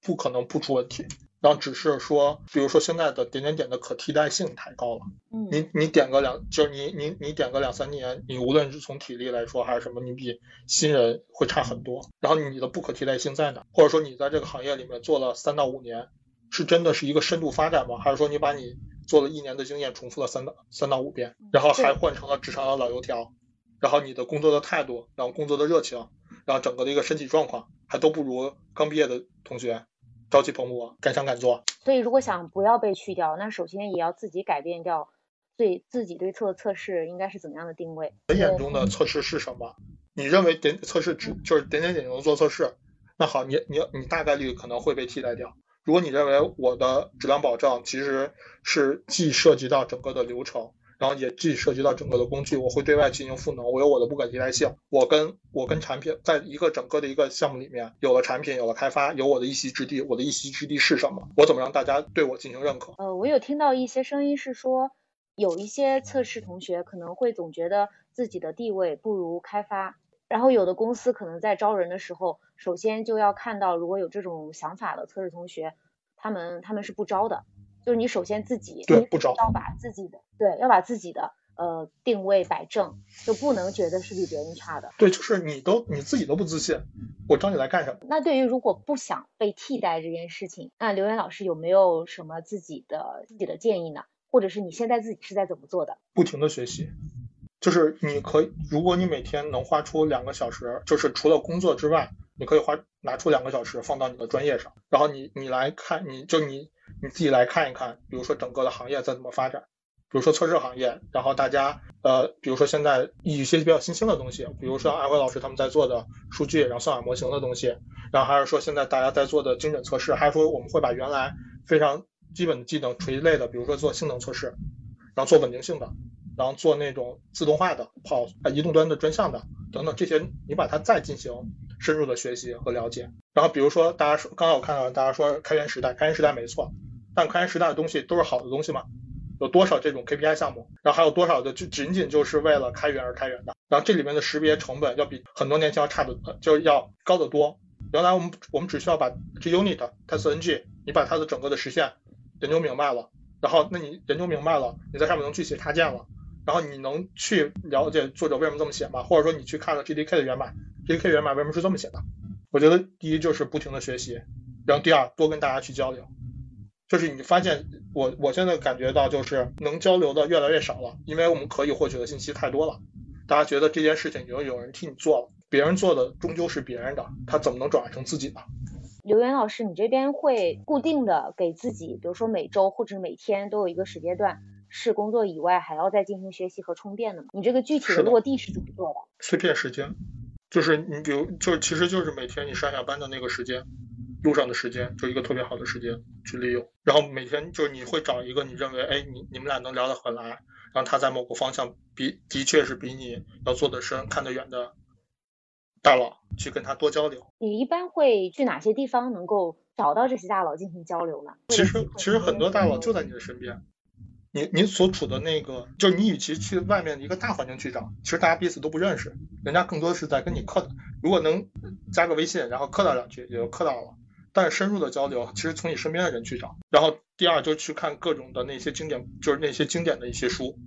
不可能不出问题。然后只是说，比如说现在的点点点的可替代性太高了，嗯，你你点个两，就是你你你点个两三年，你无论是从体力来说还是什么，你比新人会差很多。然后你的不可替代性在哪？或者说你在这个行业里面做了三到五年，是真的是一个深度发展吗？还是说你把你做了一年的经验，重复了三到三到五遍，然后还换成了职场的老油条，然后你的工作的态度，然后工作的热情，然后整个的一个身体状况，还都不如刚毕业的同学朝气蓬勃，敢想敢做。所以如果想不要被去掉，那首先也要自己改变掉对自己对测测试应该是怎么样的定位。人眼中的测试是什么？你认为点测试只就是点点点能做测试？那好，你你你大概率可能会被替代掉。如果你认为我的质量保障其实是既涉及到整个的流程，然后也既涉及到整个的工具，我会对外进行赋能，我有我的不可替代性，我跟我跟产品在一个整个的一个项目里面有了产品，有了开发，有我的一席之地，我的一席之地是什么？我怎么让大家对我进行认可？呃，我有听到一些声音是说，有一些测试同学可能会总觉得自己的地位不如开发，然后有的公司可能在招人的时候。首先就要看到，如果有这种想法的测试同学，他们他们是不招的。就是你首先自己对不招，要把自己的对要把自己的呃定位摆正，就不能觉得是比别人差的。对，就是你都你自己都不自信，我招你来干什么？那对于如果不想被替代这件事情，那刘岩老师有没有什么自己的自己的建议呢？或者是你现在自己是在怎么做的？不停的学习，就是你可以，如果你每天能花出两个小时，就是除了工作之外。你可以花拿出两个小时放到你的专业上，然后你你来看，你就你你自己来看一看，比如说整个的行业在怎么发展，比如说测试行业，然后大家呃，比如说现在一些比较新兴的东西，比如说安徽老师他们在做的数据，然后算法模型的东西，然后还是说现在大家在做的精准测试，还是说我们会把原来非常基本的技能垂类的，比如说做性能测试，然后做稳定性的，然后做那种自动化的跑啊移动端的专项的等等这些，你把它再进行。深入的学习和了解，然后比如说大家说，刚刚我看到大家说开源时代，开源时代没错，但开源时代的东西都是好的东西吗？有多少这种 KPI 项目？然后还有多少的就仅仅就是为了开源而开源的？然后这里面的识别成本要比很多年前要差的，就要高得多。原来我们我们只需要把这 unit test ng，你把它的整个的实现研究明白了，然后那你研究明白了，你在上面能去写插件了，然后你能去了解作者为什么这么写吗？或者说你去看了 GDK 的源码？JK 源码为什么是这么写的？我觉得第一就是不停的学习，然后第二多跟大家去交流。就是你发现我我现在感觉到就是能交流的越来越少了，因为我们可以获取的信息太多了。大家觉得这件事情已经有人替你做了，别人做的终究是别人的，他怎么能转换成自己呢？刘源老师，你这边会固定的给自己，比如说每周或者每天都有一个时间段，是工作以外还要再进行学习和充电的吗？你这个具体的落地是怎么做的？碎片时间。就是你比如，就其实就是每天你上下班的那个时间，路上的时间，就一个特别好的时间去利用。然后每天就是你会找一个你认为，哎，你你们俩能聊得很来，然后他在某个方向比的确是比你要做得深、看得远的大佬去跟他多交流。你一般会去哪些地方能够找到这些大佬进行交流呢？其实其实很多大佬就在你的身边。你你所处的那个，就是你与其去外面一个大环境去找，其实大家彼此都不认识，人家更多的是在跟你客套。如果能加个微信，然后客套两句，也就客套了。但是深入的交流，其实从你身边的人去找。然后第二就去看各种的那些经典，就是那些经典的一些书，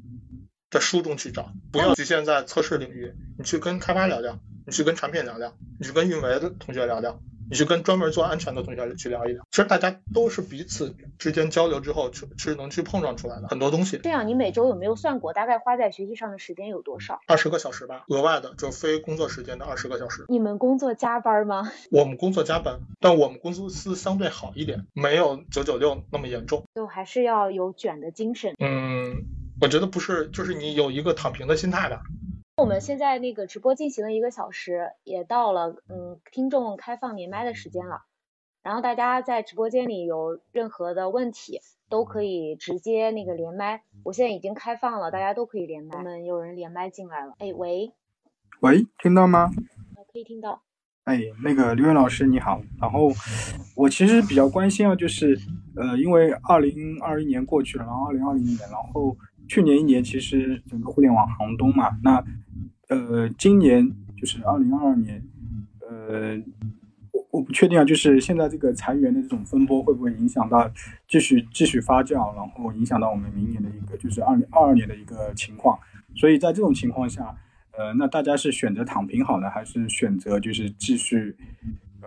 在书中去找，不要局限在测试领域，你去跟开发聊聊，你去跟产品聊聊，你去跟运维的同学聊聊。你去跟专门做安全的同学去聊一聊，其实大家都是彼此之间交流之后，去是能去碰撞出来的很多东西。这样，你每周有没有算过，大概花在学习上的时间有多少？二十个小时吧，额外的就非工作时间的二十个小时。你们工作加班吗？我们工作加班，但我们公司相对好一点，没有九九六那么严重。就还是要有卷的精神。嗯，我觉得不是，就是你有一个躺平的心态吧。我们现在那个直播进行了一个小时，也到了嗯听众开放连麦的时间了。然后大家在直播间里有任何的问题，都可以直接那个连麦。我现在已经开放了，大家都可以连麦。我们有人连麦进来了，哎喂，喂，听到吗？可以听到。哎，那个刘源老师你好。然后我其实比较关心啊，就是呃，因为二零二一年过去了，然后二零二零年，然后去年一年其实整个互联网寒冬嘛，那。呃，今年就是二零二二年，呃，我我不确定啊，就是现在这个裁员的这种风波会不会影响到继续继续发酵，然后影响到我们明年的一个就是二零二二年的一个情况。所以在这种情况下，呃，那大家是选择躺平好呢，还是选择就是继续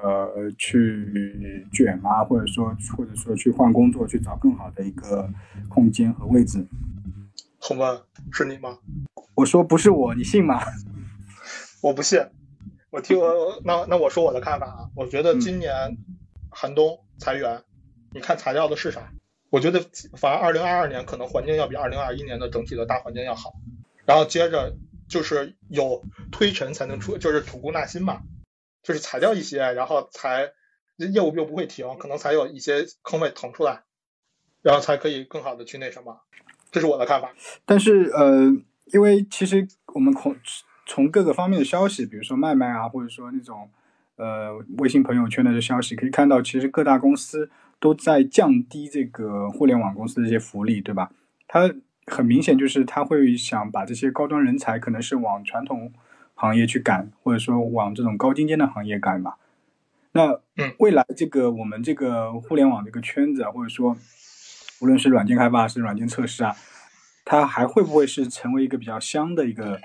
呃去卷啊？或者说或者说去换工作，去找更好的一个空间和位置？红问是你吗？我说不是我，你信吗？我不信。我听我那那我说我的看法啊，我觉得今年寒冬裁员，你看裁掉的是啥？我觉得反而二零二二年可能环境要比二零二一年的整体的大环境要好。然后接着就是有推陈才能出，就是吐故纳新嘛，就是裁掉一些，然后才业务又不会停，可能才有一些坑位腾出来，然后才可以更好的去那什么。这是我的看法。但是呃。因为其实我们从从各个方面的消息，比如说卖卖啊，或者说那种呃微信朋友圈的消息，可以看到，其实各大公司都在降低这个互联网公司的一些福利，对吧？它很明显就是他会想把这些高端人才，可能是往传统行业去赶，或者说往这种高精尖的行业赶嘛。那未来这个我们这个互联网这个圈子，或者说无论是软件开发还，是软件测试啊。它还会不会是成为一个比较香的一个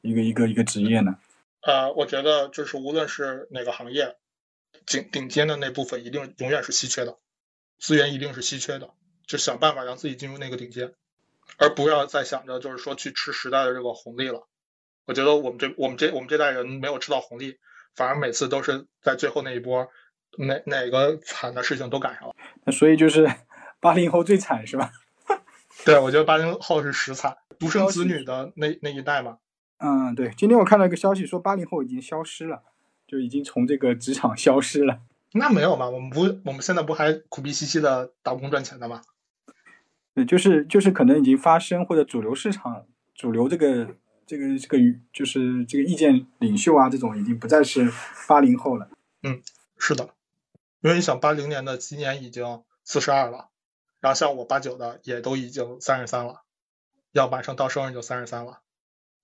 一个一个一个职业呢？呃，我觉得就是无论是哪个行业，顶顶尖的那部分一定永远是稀缺的，资源一定是稀缺的，就想办法让自己进入那个顶尖，而不要再想着就是说去吃时代的这个红利了。我觉得我们这我们这我们这代人没有吃到红利，反而每次都是在最后那一波，哪哪个惨的事情都赶上了。那所以就是八零后最惨是吧？对，我觉得八零后是实惨，独生子女的那那一代嘛。嗯，对。今天我看到一个消息，说八零后已经消失了，就已经从这个职场消失了。那没有嘛，我们不，我们现在不还苦逼兮兮的打工赚钱的吗？对，就是就是可能已经发生，或者主流市场、主流这个这个这个就是这个意见领袖啊，这种已经不再是八零后了。嗯，是的，因为你想，八零年的今年已经四十二了。然后像我八九的也都已经三十三了，要马上到生日就三十三了。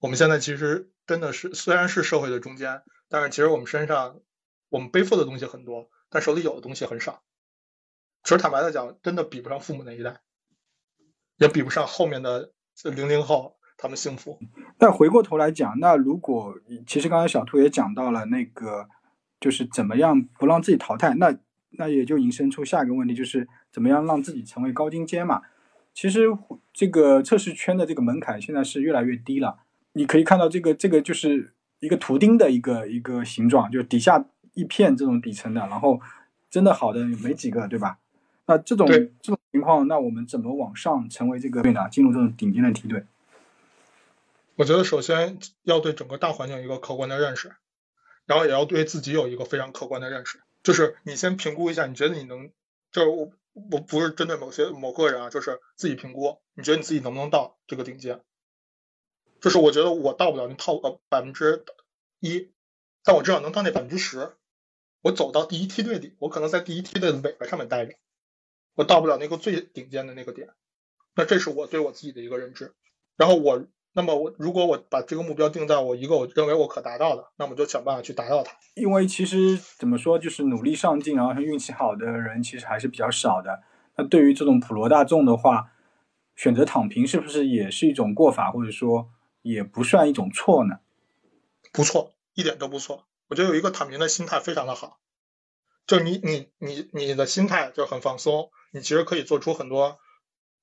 我们现在其实真的是虽然是社会的中间，但是其实我们身上我们背负的东西很多，但手里有的东西很少。其实坦白的讲，真的比不上父母那一代，也比不上后面的零零后他们幸福。但回过头来讲，那如果其实刚才小兔也讲到了那个，就是怎么样不让自己淘汰，那那也就引申出下一个问题，就是。怎么样让自己成为高精尖嘛？其实这个测试圈的这个门槛现在是越来越低了。你可以看到这个这个就是一个图钉的一个一个形状，就底下一片这种底层的，然后真的好的没几个，对吧？那这种这种情况，那我们怎么往上成为这个队呢？进入这种顶尖的梯队？我觉得首先要对整个大环境一个客观的认识，然后也要对自己有一个非常客观的认识。就是你先评估一下，你觉得你能，就是我我不是针对某些某个人啊，就是自己评估，你觉得你自己能不能到这个顶尖？就是我觉得我到不了那套呃百分之一，但我至少能到那百分之十。我走到第一梯队里，我可能在第一梯队的尾巴上面待着，我到不了那个最顶尖的那个点。那这是我对我自己的一个认知。然后我，那么我如果我把这个目标定在我一个我认为我可达到的，那么就想办法去达到它。因为其实怎么说，就是努力上进，然后运气好的人其实还是比较少的。那对于这种普罗大众的话，选择躺平是不是也是一种过法，或者说也不算一种错呢？不错，一点都不错。我觉得有一个躺平的心态非常的好，就你你你你的心态就很放松，你其实可以做出很多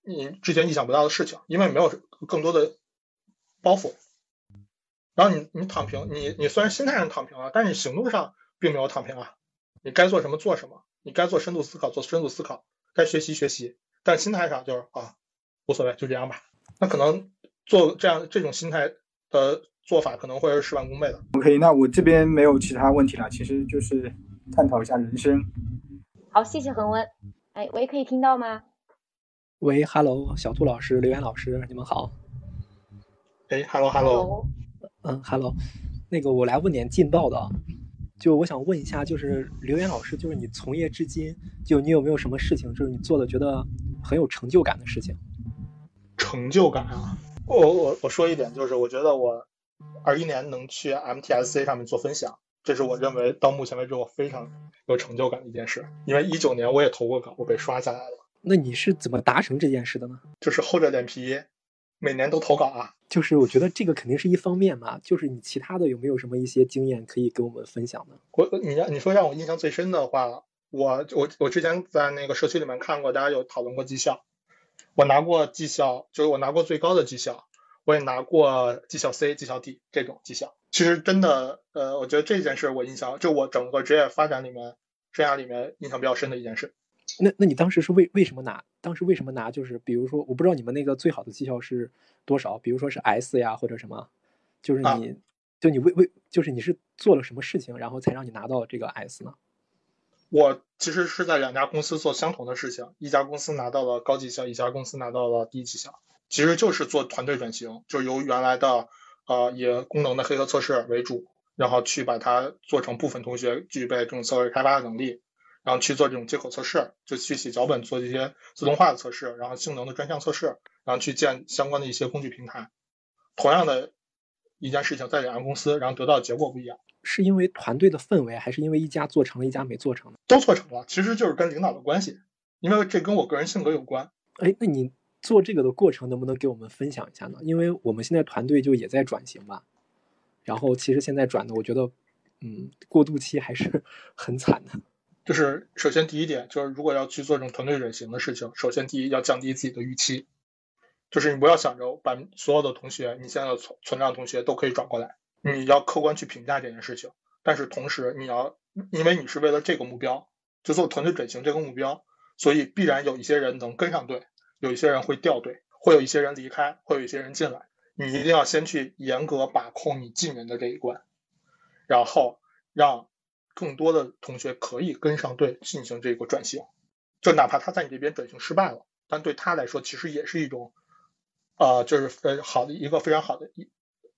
你之前意想不到的事情，因为没有更多的包袱。然后你你躺平，你你虽然心态上躺平了，但是你行动上并没有躺平啊。你该做什么做什么，你该做深度思考做深度思考，该学习学习，但心态上就是啊无所谓就这样吧。那可能做这样这种心态的。做法可能会是事半功倍的。OK，那我这边没有其他问题了，其实就是探讨一下人生。好，谢谢恒温。哎，喂，可以听到吗？喂，Hello，小兔老师、刘岩老师，你们好。哎，Hello，Hello。嗯，Hello。那个，我来问点劲爆的，就我想问一下，就是刘岩老师，就是你从业至今，就你有没有什么事情，就是你做的觉得很有成就感的事情？成就感啊！我我我说一点，就是我觉得我。二一年能去 MTSC 上面做分享，这是我认为到目前为止我非常有成就感的一件事。因为一九年我也投过稿，我被刷下来了。那你是怎么达成这件事的呢？就是厚着脸皮，每年都投稿啊。就是我觉得这个肯定是一方面嘛。就是你其他的有没有什么一些经验可以跟我们分享呢？我你让你说让我印象最深的话，我我我之前在那个社区里面看过，大家有讨论过绩效，我拿过绩效，就是我拿过最高的绩效。我也拿过绩效 C、绩效 D 这种绩效。其实真的，呃，我觉得这件事我印象，就我整个职业发展里面、生涯里面印象比较深的一件事。那那你当时是为为什么拿？当时为什么拿？就是比如说，我不知道你们那个最好的绩效是多少，比如说是 S 呀，或者什么？就是你，就你为为，就是你是做了什么事情，然后才让你拿到这个 S 呢？我其实是在两家公司做相同的事情，一家公司拿到了高绩效，一家公司拿到了低绩效。其实就是做团队转型，就由原来的呃以功能的黑盒测试为主，然后去把它做成部分同学具备这种策略开发的能力，然后去做这种接口测试，就去写脚本做这些自动化的测试，然后性能的专项测试，然后去建相关的一些工具平台。同样的一件事情在两家公司，然后得到的结果不一样。是因为团队的氛围，还是因为一家做成了，一家没做成？都做成了，其实就是跟领导的关系，因为这跟我个人性格有关。哎，那你？做这个的过程能不能给我们分享一下呢？因为我们现在团队就也在转型吧，然后其实现在转的，我觉得，嗯，过渡期还是 很惨的。就是首先第一点，就是如果要去做这种团队转型的事情，首先第一要降低自己的预期，就是你不要想着把所有的同学，你现在存存量同学都可以转过来，你要客观去评价这件事情。但是同时你要，因为你是为了这个目标，就做团队转型这个目标，所以必然有一些人能跟上队。有一些人会掉队，会有一些人离开，会有一些人进来。你一定要先去严格把控你进人的这一关，然后让更多的同学可以跟上队进行这个转型。就哪怕他在你这边转型失败了，但对他来说其实也是一种，呃，就是呃好的一个非常好的一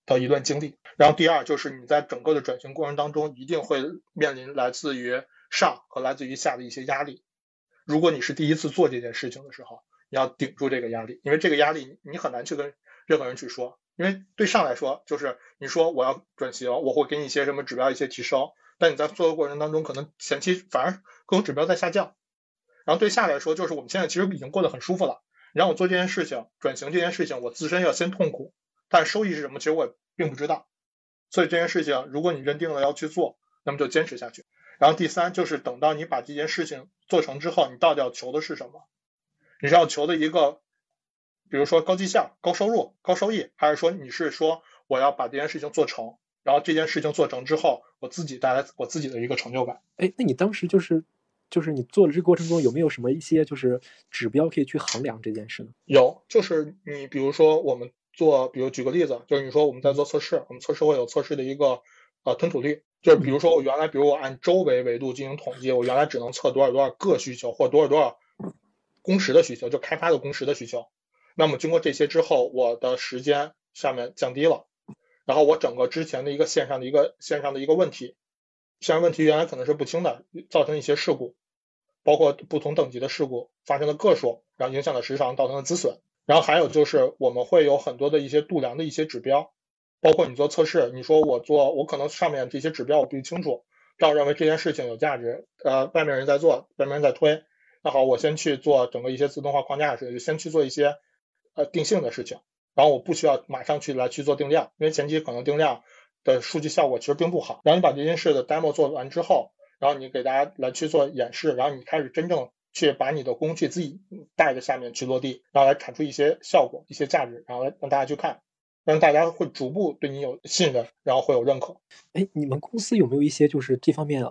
的一段经历。然后第二就是你在整个的转型过程当中，一定会面临来自于上和来自于下的一些压力。如果你是第一次做这件事情的时候，你要顶住这个压力，因为这个压力你很难去跟任何人去说，因为对上来说就是你说我要转型，我会给你一些什么指标一些提升，但你在做的过程当中可能前期反而各种指标在下降。然后对下来说就是我们现在其实已经过得很舒服了，你让我做这件事情转型这件事情，我自身要先痛苦，但收益是什么其实我并不知道。所以这件事情如果你认定了要去做，那么就坚持下去。然后第三就是等到你把这件事情做成之后，你到底要求的是什么？你是要求的一个，比如说高绩效、高收入、高收益，还是说你是说我要把这件事情做成，然后这件事情做成之后，我自己带来我自己的一个成就感？哎，那你当时就是，就是你做的这个过程中有没有什么一些就是指标可以去衡量这件事呢？有，就是你比如说我们做，比如举个例子，就是你说我们在做测试，我们测试会有测试的一个呃吞吐率，就是比如说我原来，比如我按周围维度进行统计，我原来只能测多少多少个需求或多少多少工时的需求，就开发的工时的需求。那么经过这些之后，我的时间下面降低了，然后我整个之前的一个线上的一个线上的一个问题，线上问题原来可能是不清的，造成一些事故，包括不同等级的事故发生的个数，然后影响了时长，造成了资损。然后还有就是我们会有很多的一些度量的一些指标，包括你做测试，你说我做我可能上面这些指标我不清楚，但我认为这件事情有价值，呃，外面人在做，外面人在推，那好，我先去做整个一些自动化框架的事情，就先去做一些呃定性的事情，然后我不需要马上去来去做定量，因为前期可能定量的数据效果其实并不好。然后你把这件事的 demo 做完之后，然后你给大家来去做演示，然后你开始真正。去把你的工具自己带着下面去落地，然后来产出一些效果、一些价值，然后来让大家去看，让大家会逐步对你有信任，然后会有认可。哎，你们公司有没有一些就是这方面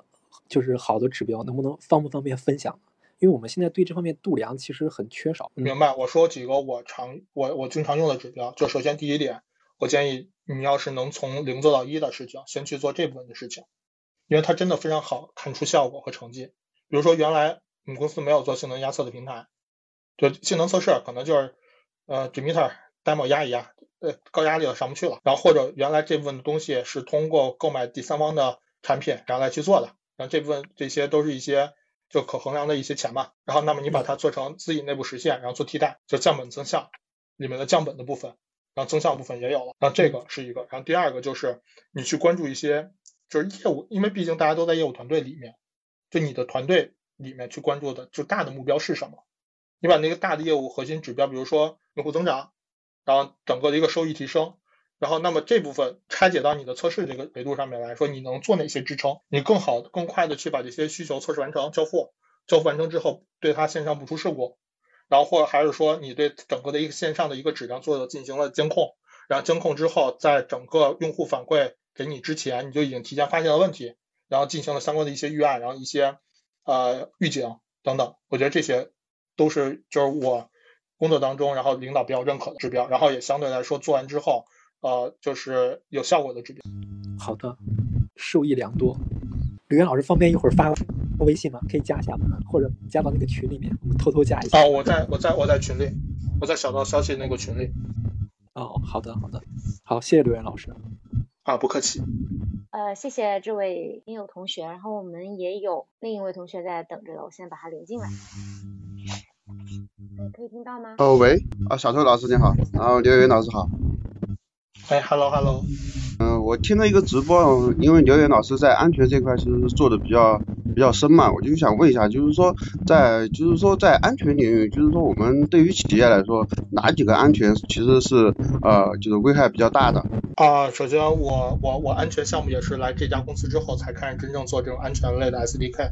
就是好的指标？能不能方不方便分享？因为我们现在对这方面度量其实很缺少。明白？我说几个我常我我经常用的指标，就首先第一点，我建议你要是能从零做到一的事情，先去做这部分的事情，因为它真的非常好看出效果和成绩。比如说原来。我们公司没有做性能压测的平台，就性能测试可能就是呃 d e m e t e r demo 压一压，呃高压力了上不去了。然后或者原来这部分的东西是通过购买第三方的产品然后来去做的，然后这部分这些都是一些就可衡量的一些钱嘛。然后那么你把它做成自己内部实现，然后做替代，就降本增效里面的降本的部分，然后增效部分也有了。然后这个是一个，然后第二个就是你去关注一些就是业务，因为毕竟大家都在业务团队里面，就你的团队。里面去关注的就大的目标是什么？你把那个大的业务核心指标，比如说用户增长，然后整个的一个收益提升，然后那么这部分拆解到你的测试这个维度上面来说，你能做哪些支撑？你更好、更快的去把这些需求测试完成、交付，交付完成之后，对它线上不出事故，然后或者还是说你对整个的一个线上的一个质量做了进行了监控，然后监控之后，在整个用户反馈给你之前，你就已经提前发现了问题，然后进行了相关的一些预案，然后一些。呃，预警等等，我觉得这些都是就是我工作当中，然后领导比较认可的指标，然后也相对来说做完之后，呃，就是有效果的指标。好的，受益良多。刘源老师方便一会儿发微信吗？可以加一下吗？或者加到那个群里面，我们偷偷加一下。哦，我在我在我在群里，我在小道消息那个群里。哦，好的好的，好，谢谢刘源老师。啊，不客气。呃，谢谢这位听友同学，然后我们也有另一位同学在等着了，我先把他连进来。哎，可以听到吗？哦，喂，啊，小偷老师你好，然后刘源老师好。哎，hello hello。嗯，我听了一个直播，因为刘源老师在安全这块其实是做的比较。比较深嘛，我就想问一下，就是说在就是说在安全领域，就是说我们对于企业来说，哪几个安全其实是呃就是危害比较大的？啊，首先我我我安全项目也是来这家公司之后才开始真正做这种安全类的 SDK，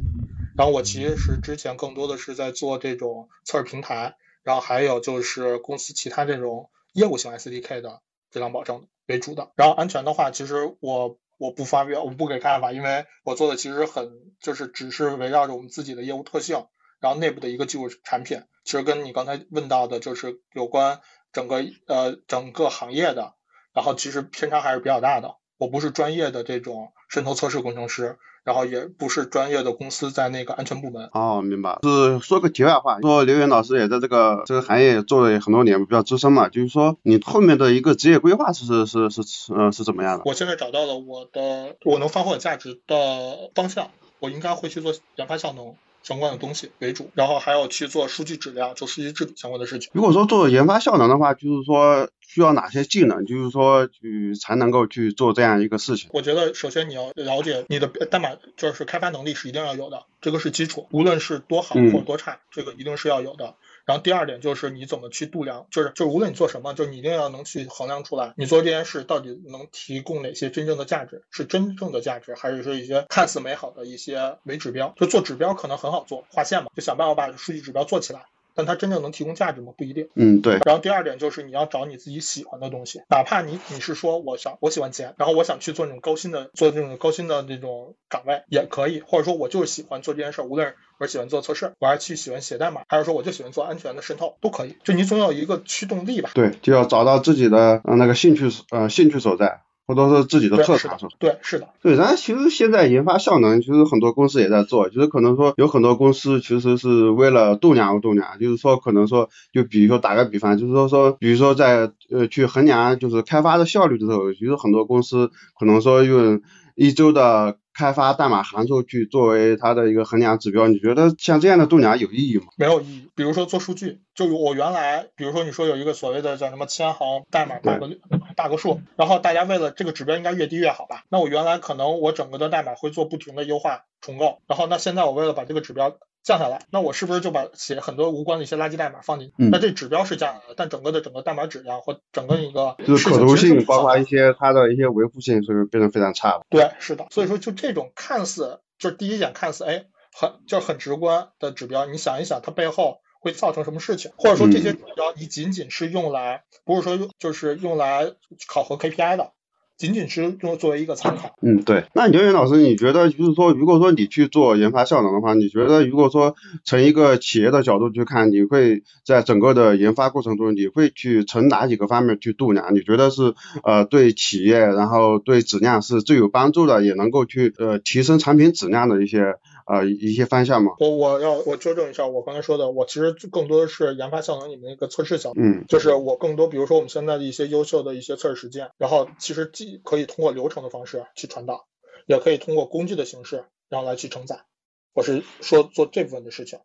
然后我其实之前更多的是在做这种测试平台，然后还有就是公司其他这种业务型 SDK 的质量保证为主的。然后安全的话，其实我。我不发表，我不给看法，因为我做的其实很就是只是围绕着我们自己的业务特性，然后内部的一个技术产品，其实跟你刚才问到的就是有关整个呃整个行业的，然后其实偏差还是比较大的。我不是专业的这种渗透测试工程师。然后也不是专业的公司在那个安全部门哦，明白。是说个题外话，说刘源老师也在这个这个行业做了很多年，比较资深嘛。就是说你后面的一个职业规划是是是是呃是怎么样的？我现在找到了我的我能发挥价值的方向，我应该会去做研发效能。相关的东西为主，然后还要去做数据质量、做数据治理相关的事情。如果说做研发效能的话，就是说需要哪些技能，就是说去才能够去做这样一个事情？我觉得首先你要了解你的代码，就是开发能力是一定要有的，这个是基础，无论是多好或多差，这个一定是要有的。然后第二点就是你怎么去度量，就是就是无论你做什么，就是你一定要能去衡量出来，你做这件事到底能提供哪些真正的价值，是真正的价值，还是说一些看似美好的一些伪指标？就做指标可能很好做，划线嘛，就想办法把数据指标做起来。但它真正能提供价值吗？不一定。嗯，对。然后第二点就是你要找你自己喜欢的东西，哪怕你你是说我想我喜欢钱，然后我想去做那种高薪的做这种高薪的这种岗位也可以，或者说我就是喜欢做这件事，无论我是喜欢做测试，我还是去喜欢写代码，还是说我就喜欢做安全的渗透，都可以。就你总有一个驱动力吧。对，就要找到自己的呃那个兴趣呃兴趣所在。或者是自己的特长，是吧？对，是的。对，然后其实现在研发效能，其实很多公司也在做，就是可能说有很多公司其实是为了度量而度量，就是说可能说，就比如说打个比方，就是说说，比如说在呃去衡量就是开发的效率的时候，其实很多公司可能说用一周的。开发代码函数去作为它的一个衡量指标，你觉得像这样的度量有意义吗？没有意义。比如说做数据，就我原来，比如说你说有一个所谓的叫什么千行代码 bug bug 数，然后大家为了这个指标应该越低越好吧？那我原来可能我整个的代码会做不停的优化重构，然后那现在我为了把这个指标。降下来，那我是不是就把写很多无关的一些垃圾代码放进去？那这指标是降下来，但整个的整个代码质量或整个一个就是可读性，包括一些它的一些维护性，是不是变得非常差了？对，是的。所以说，就这种看似就是第一眼看似哎很就是很直观的指标，你想一想它背后会造成什么事情？或者说这些指标你仅仅是用来不是说用就是用来考核 KPI 的？仅仅是用作为一个参考。嗯，对。那刘源老师，你觉得就是说，如果说你去做研发效能的话，你觉得如果说从一个企业的角度去看，你会在整个的研发过程中，你会去从哪几个方面去度量？你觉得是呃对企业，然后对质量是最有帮助的，也能够去呃提升产品质量的一些。啊，一些方向嘛。我我要我纠正一下，我刚才说的，我其实更多的是研发效能里面一个测试角度。嗯。就是我更多，比如说我们现在的一些优秀的一些测试实践，然后其实既可以通过流程的方式去传导，也可以通过工具的形式，然后来去承载。我是说做这部分的事情。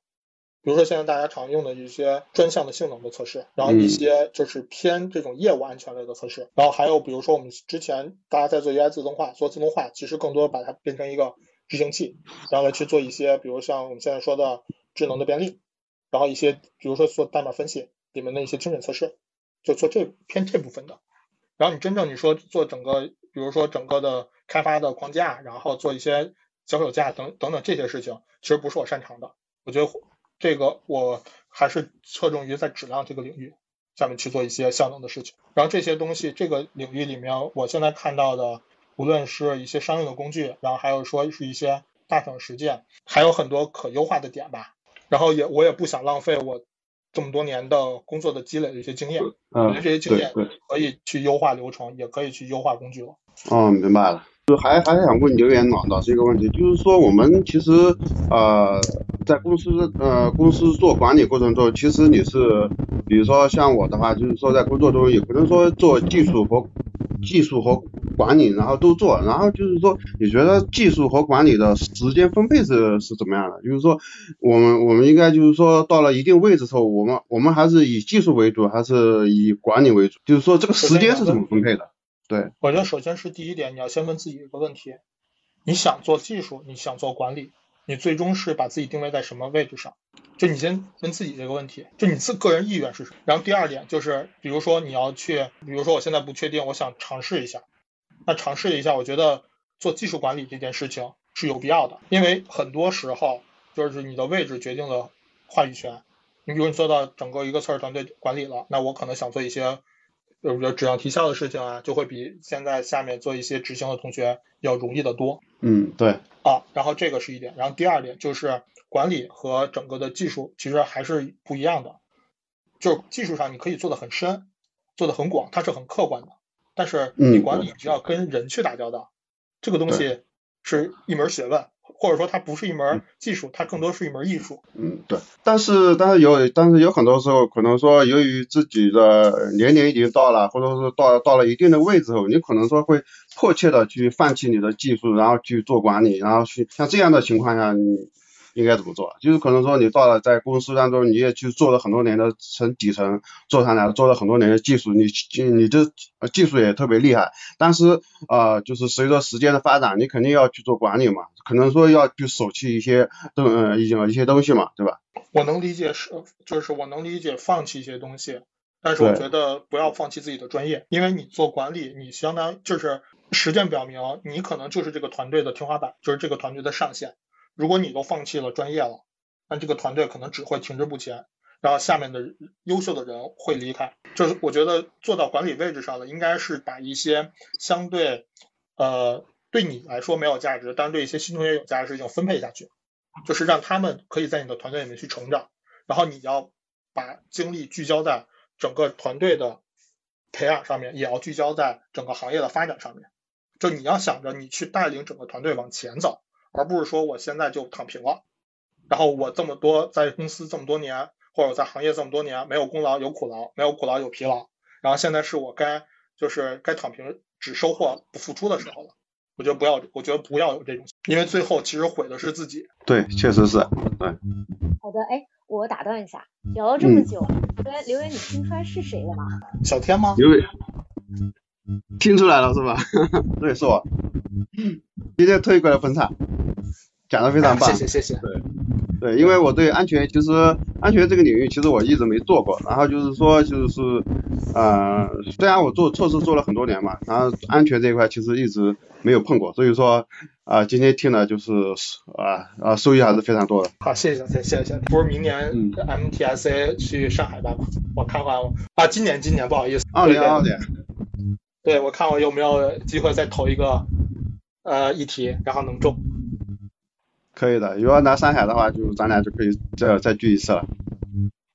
比如说现在大家常用的一些专项的性能的测试，然后一些就是偏这种业务安全类的测试，然后还有比如说我们之前大家在做 UI 自动化，做自动化，其实更多把它变成一个。执行器，然后来去做一些，比如像我们现在说的智能的便利，然后一些，比如说做代码分析里面的一些精准测试，就做这偏这部分的。然后你真正你说做整个，比如说整个的开发的框架，然后做一些脚手架等等等这些事情，其实不是我擅长的。我觉得这个我还是侧重于在质量这个领域下面去做一些效能的事情。然后这些东西这个领域里面，我现在看到的。无论是一些商用的工具，然后还有说是一些大厂实践，还有很多可优化的点吧。然后也我也不想浪费我这么多年的工作的积累的一些经验，我觉得这些经验可以去优化流程，也可以去优化工具了。哦，明白了。就还还想问刘岩老老师一个问题，就是说我们其实呃在公司呃公司做管理过程中，其实你是比如说像我的话，就是说在工作中也不能说做技术和技术和管理，然后都做，然后就是说你觉得技术和管理的时间分配是是怎么样的？就是说我们我们应该就是说到了一定位置之后，我们我们还是以技术为主，还是以管理为主？就是说这个时间是怎么分配的？对，我觉得首先是第一点，你要先问自己一个问题：你想做技术，你想做管理，你最终是把自己定位在什么位置上？就你先问自己这个问题，就你自个人意愿是什么？然后第二点就是，比如说你要去，比如说我现在不确定，我想尝试一下，那尝试一下，我觉得做技术管理这件事情是有必要的，因为很多时候就是你的位置决定了话语权。你比如你做到整个一个测试团队管理了，那我可能想做一些。就比如质量提效的事情啊，就会比现在下面做一些执行的同学要容易得多。嗯，对。啊，然后这个是一点，然后第二点就是管理和整个的技术其实还是不一样的。就技术上你可以做的很深，做的很广，它是很客观的。但是你管理就要跟人去打交道，这个东西是一门学问。或者说它不是一门技术，它更多是一门艺术。嗯，对。但是但是有但是有很多时候，可能说由于自己的年龄已经到了，或者是到到了一定的位置后，你可能说会迫切的去放弃你的技术，然后去做管理，然后去像这样的情况下，你。应该怎么做？就是可能说你到了在公司当中，你也去做了很多年的从底层做上来，做了很多年的技术，你你这技术也特别厉害。但是呃，就是随着时间的发展，你肯定要去做管理嘛，可能说要去舍弃一些东呃一些一些东西嘛，对吧？我能理解是，就是我能理解放弃一些东西，但是我觉得不要放弃自己的专业，因为你做管理，你相当就是实践表明，你可能就是这个团队的天花板，就是这个团队的上限。如果你都放弃了专业了，那这个团队可能只会停滞不前，然后下面的优秀的人会离开。就是我觉得做到管理位置上的，应该是把一些相对呃对你来说没有价值，但是对一些新同学有价值的事情分配下去，就是让他们可以在你的团队里面去成长，然后你要把精力聚焦在整个团队的培养上面，也要聚焦在整个行业的发展上面。就你要想着你去带领整个团队往前走，而不是说我现在就躺平了。然后我这么多在公司这么多年，或者在行业这么多年，没有功劳有苦劳，没有苦劳有疲劳。然后现在是我该就是该躺平，只收获不付出的时候了。我觉得不要，我觉得不要有这种，因为最后其实毁的是自己。对，确实是。对。好的，哎，我打断一下，聊了这么久，刘源，刘源，你听出来是谁了吗？小天吗？刘源，听出来了是吧？对，是我。今天特意过来捧场，讲的非常棒。谢谢谢谢。对。对，因为我对安全，其实安全这个领域，其实我一直没做过。然后就是说，就是，呃，虽然我做测试做了很多年嘛，然后安全这一块其实一直没有碰过。所以说，啊，今天听了就是啊啊，收益还是非常多的。好，谢谢谢谢谢谢。不是明年 MTSA 去上海办吗？我看看啊，今年今年不好意思，二零二二年。对，我看我有没有机会再投一个呃议题，然后能中。可以的，如果拿上海的话，就咱俩就可以再再聚一次了。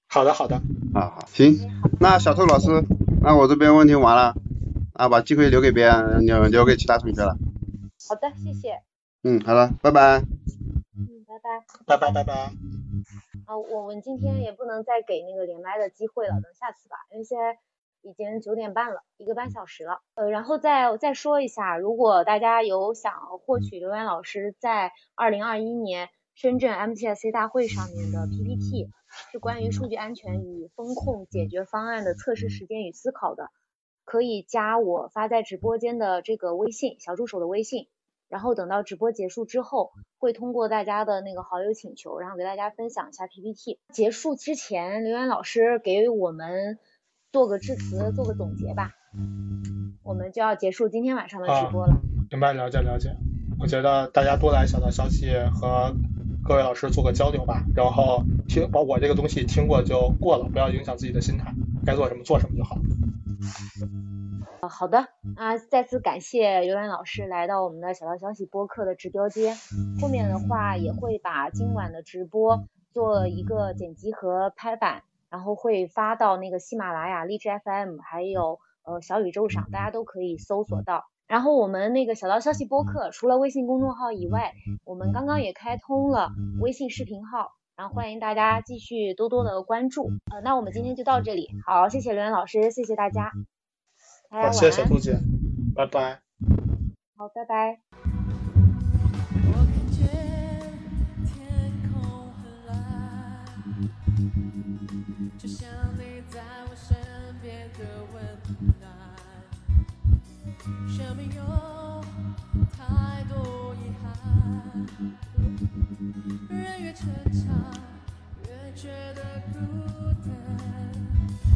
好的，好的。啊，好，行。那小兔老师，那我这边问题完了，啊，把机会留给别人，留留给其他同学了。好的，谢谢。嗯，好了，拜拜。嗯，拜拜。拜拜拜拜。啊，我们今天也不能再给那个连麦的机会了，等下次吧，因为现在。已经九点半了，一个半小时了。呃，然后再再说一下，如果大家有想获取刘源老师在二零二一年深圳 MTSC 大会上面的 PPT，是关于数据安全与风控解决方案的测试实践与思考的，可以加我发在直播间的这个微信小助手的微信，然后等到直播结束之后，会通过大家的那个好友请求，然后给大家分享一下 PPT。结束之前，刘源老师给我们。做个致辞，做个总结吧，我们就要结束今天晚上的直播了。明白，了解了解。我觉得大家多来小道消息和各位老师做个交流吧，然后听把我这个东西听过就过了，不要影响自己的心态，该做什么做什么就好。好的，啊，再次感谢刘兰老师来到我们的小道消息播客的直播间，后面的话也会把今晚的直播做一个剪辑和拍板。然后会发到那个喜马拉雅、荔枝 FM，还有呃小宇宙上，大家都可以搜索到。然后我们那个小道消息播客，除了微信公众号以外，我们刚刚也开通了微信视频号，然后欢迎大家继续多多的关注。呃，那我们今天就到这里，好，谢谢刘岩老师，谢谢大家，好，谢谢小兔姐，拜拜。好，拜拜。就像你在我身边的温暖，生命有太多遗憾，人越成长越觉得孤单，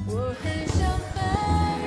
我很想飞。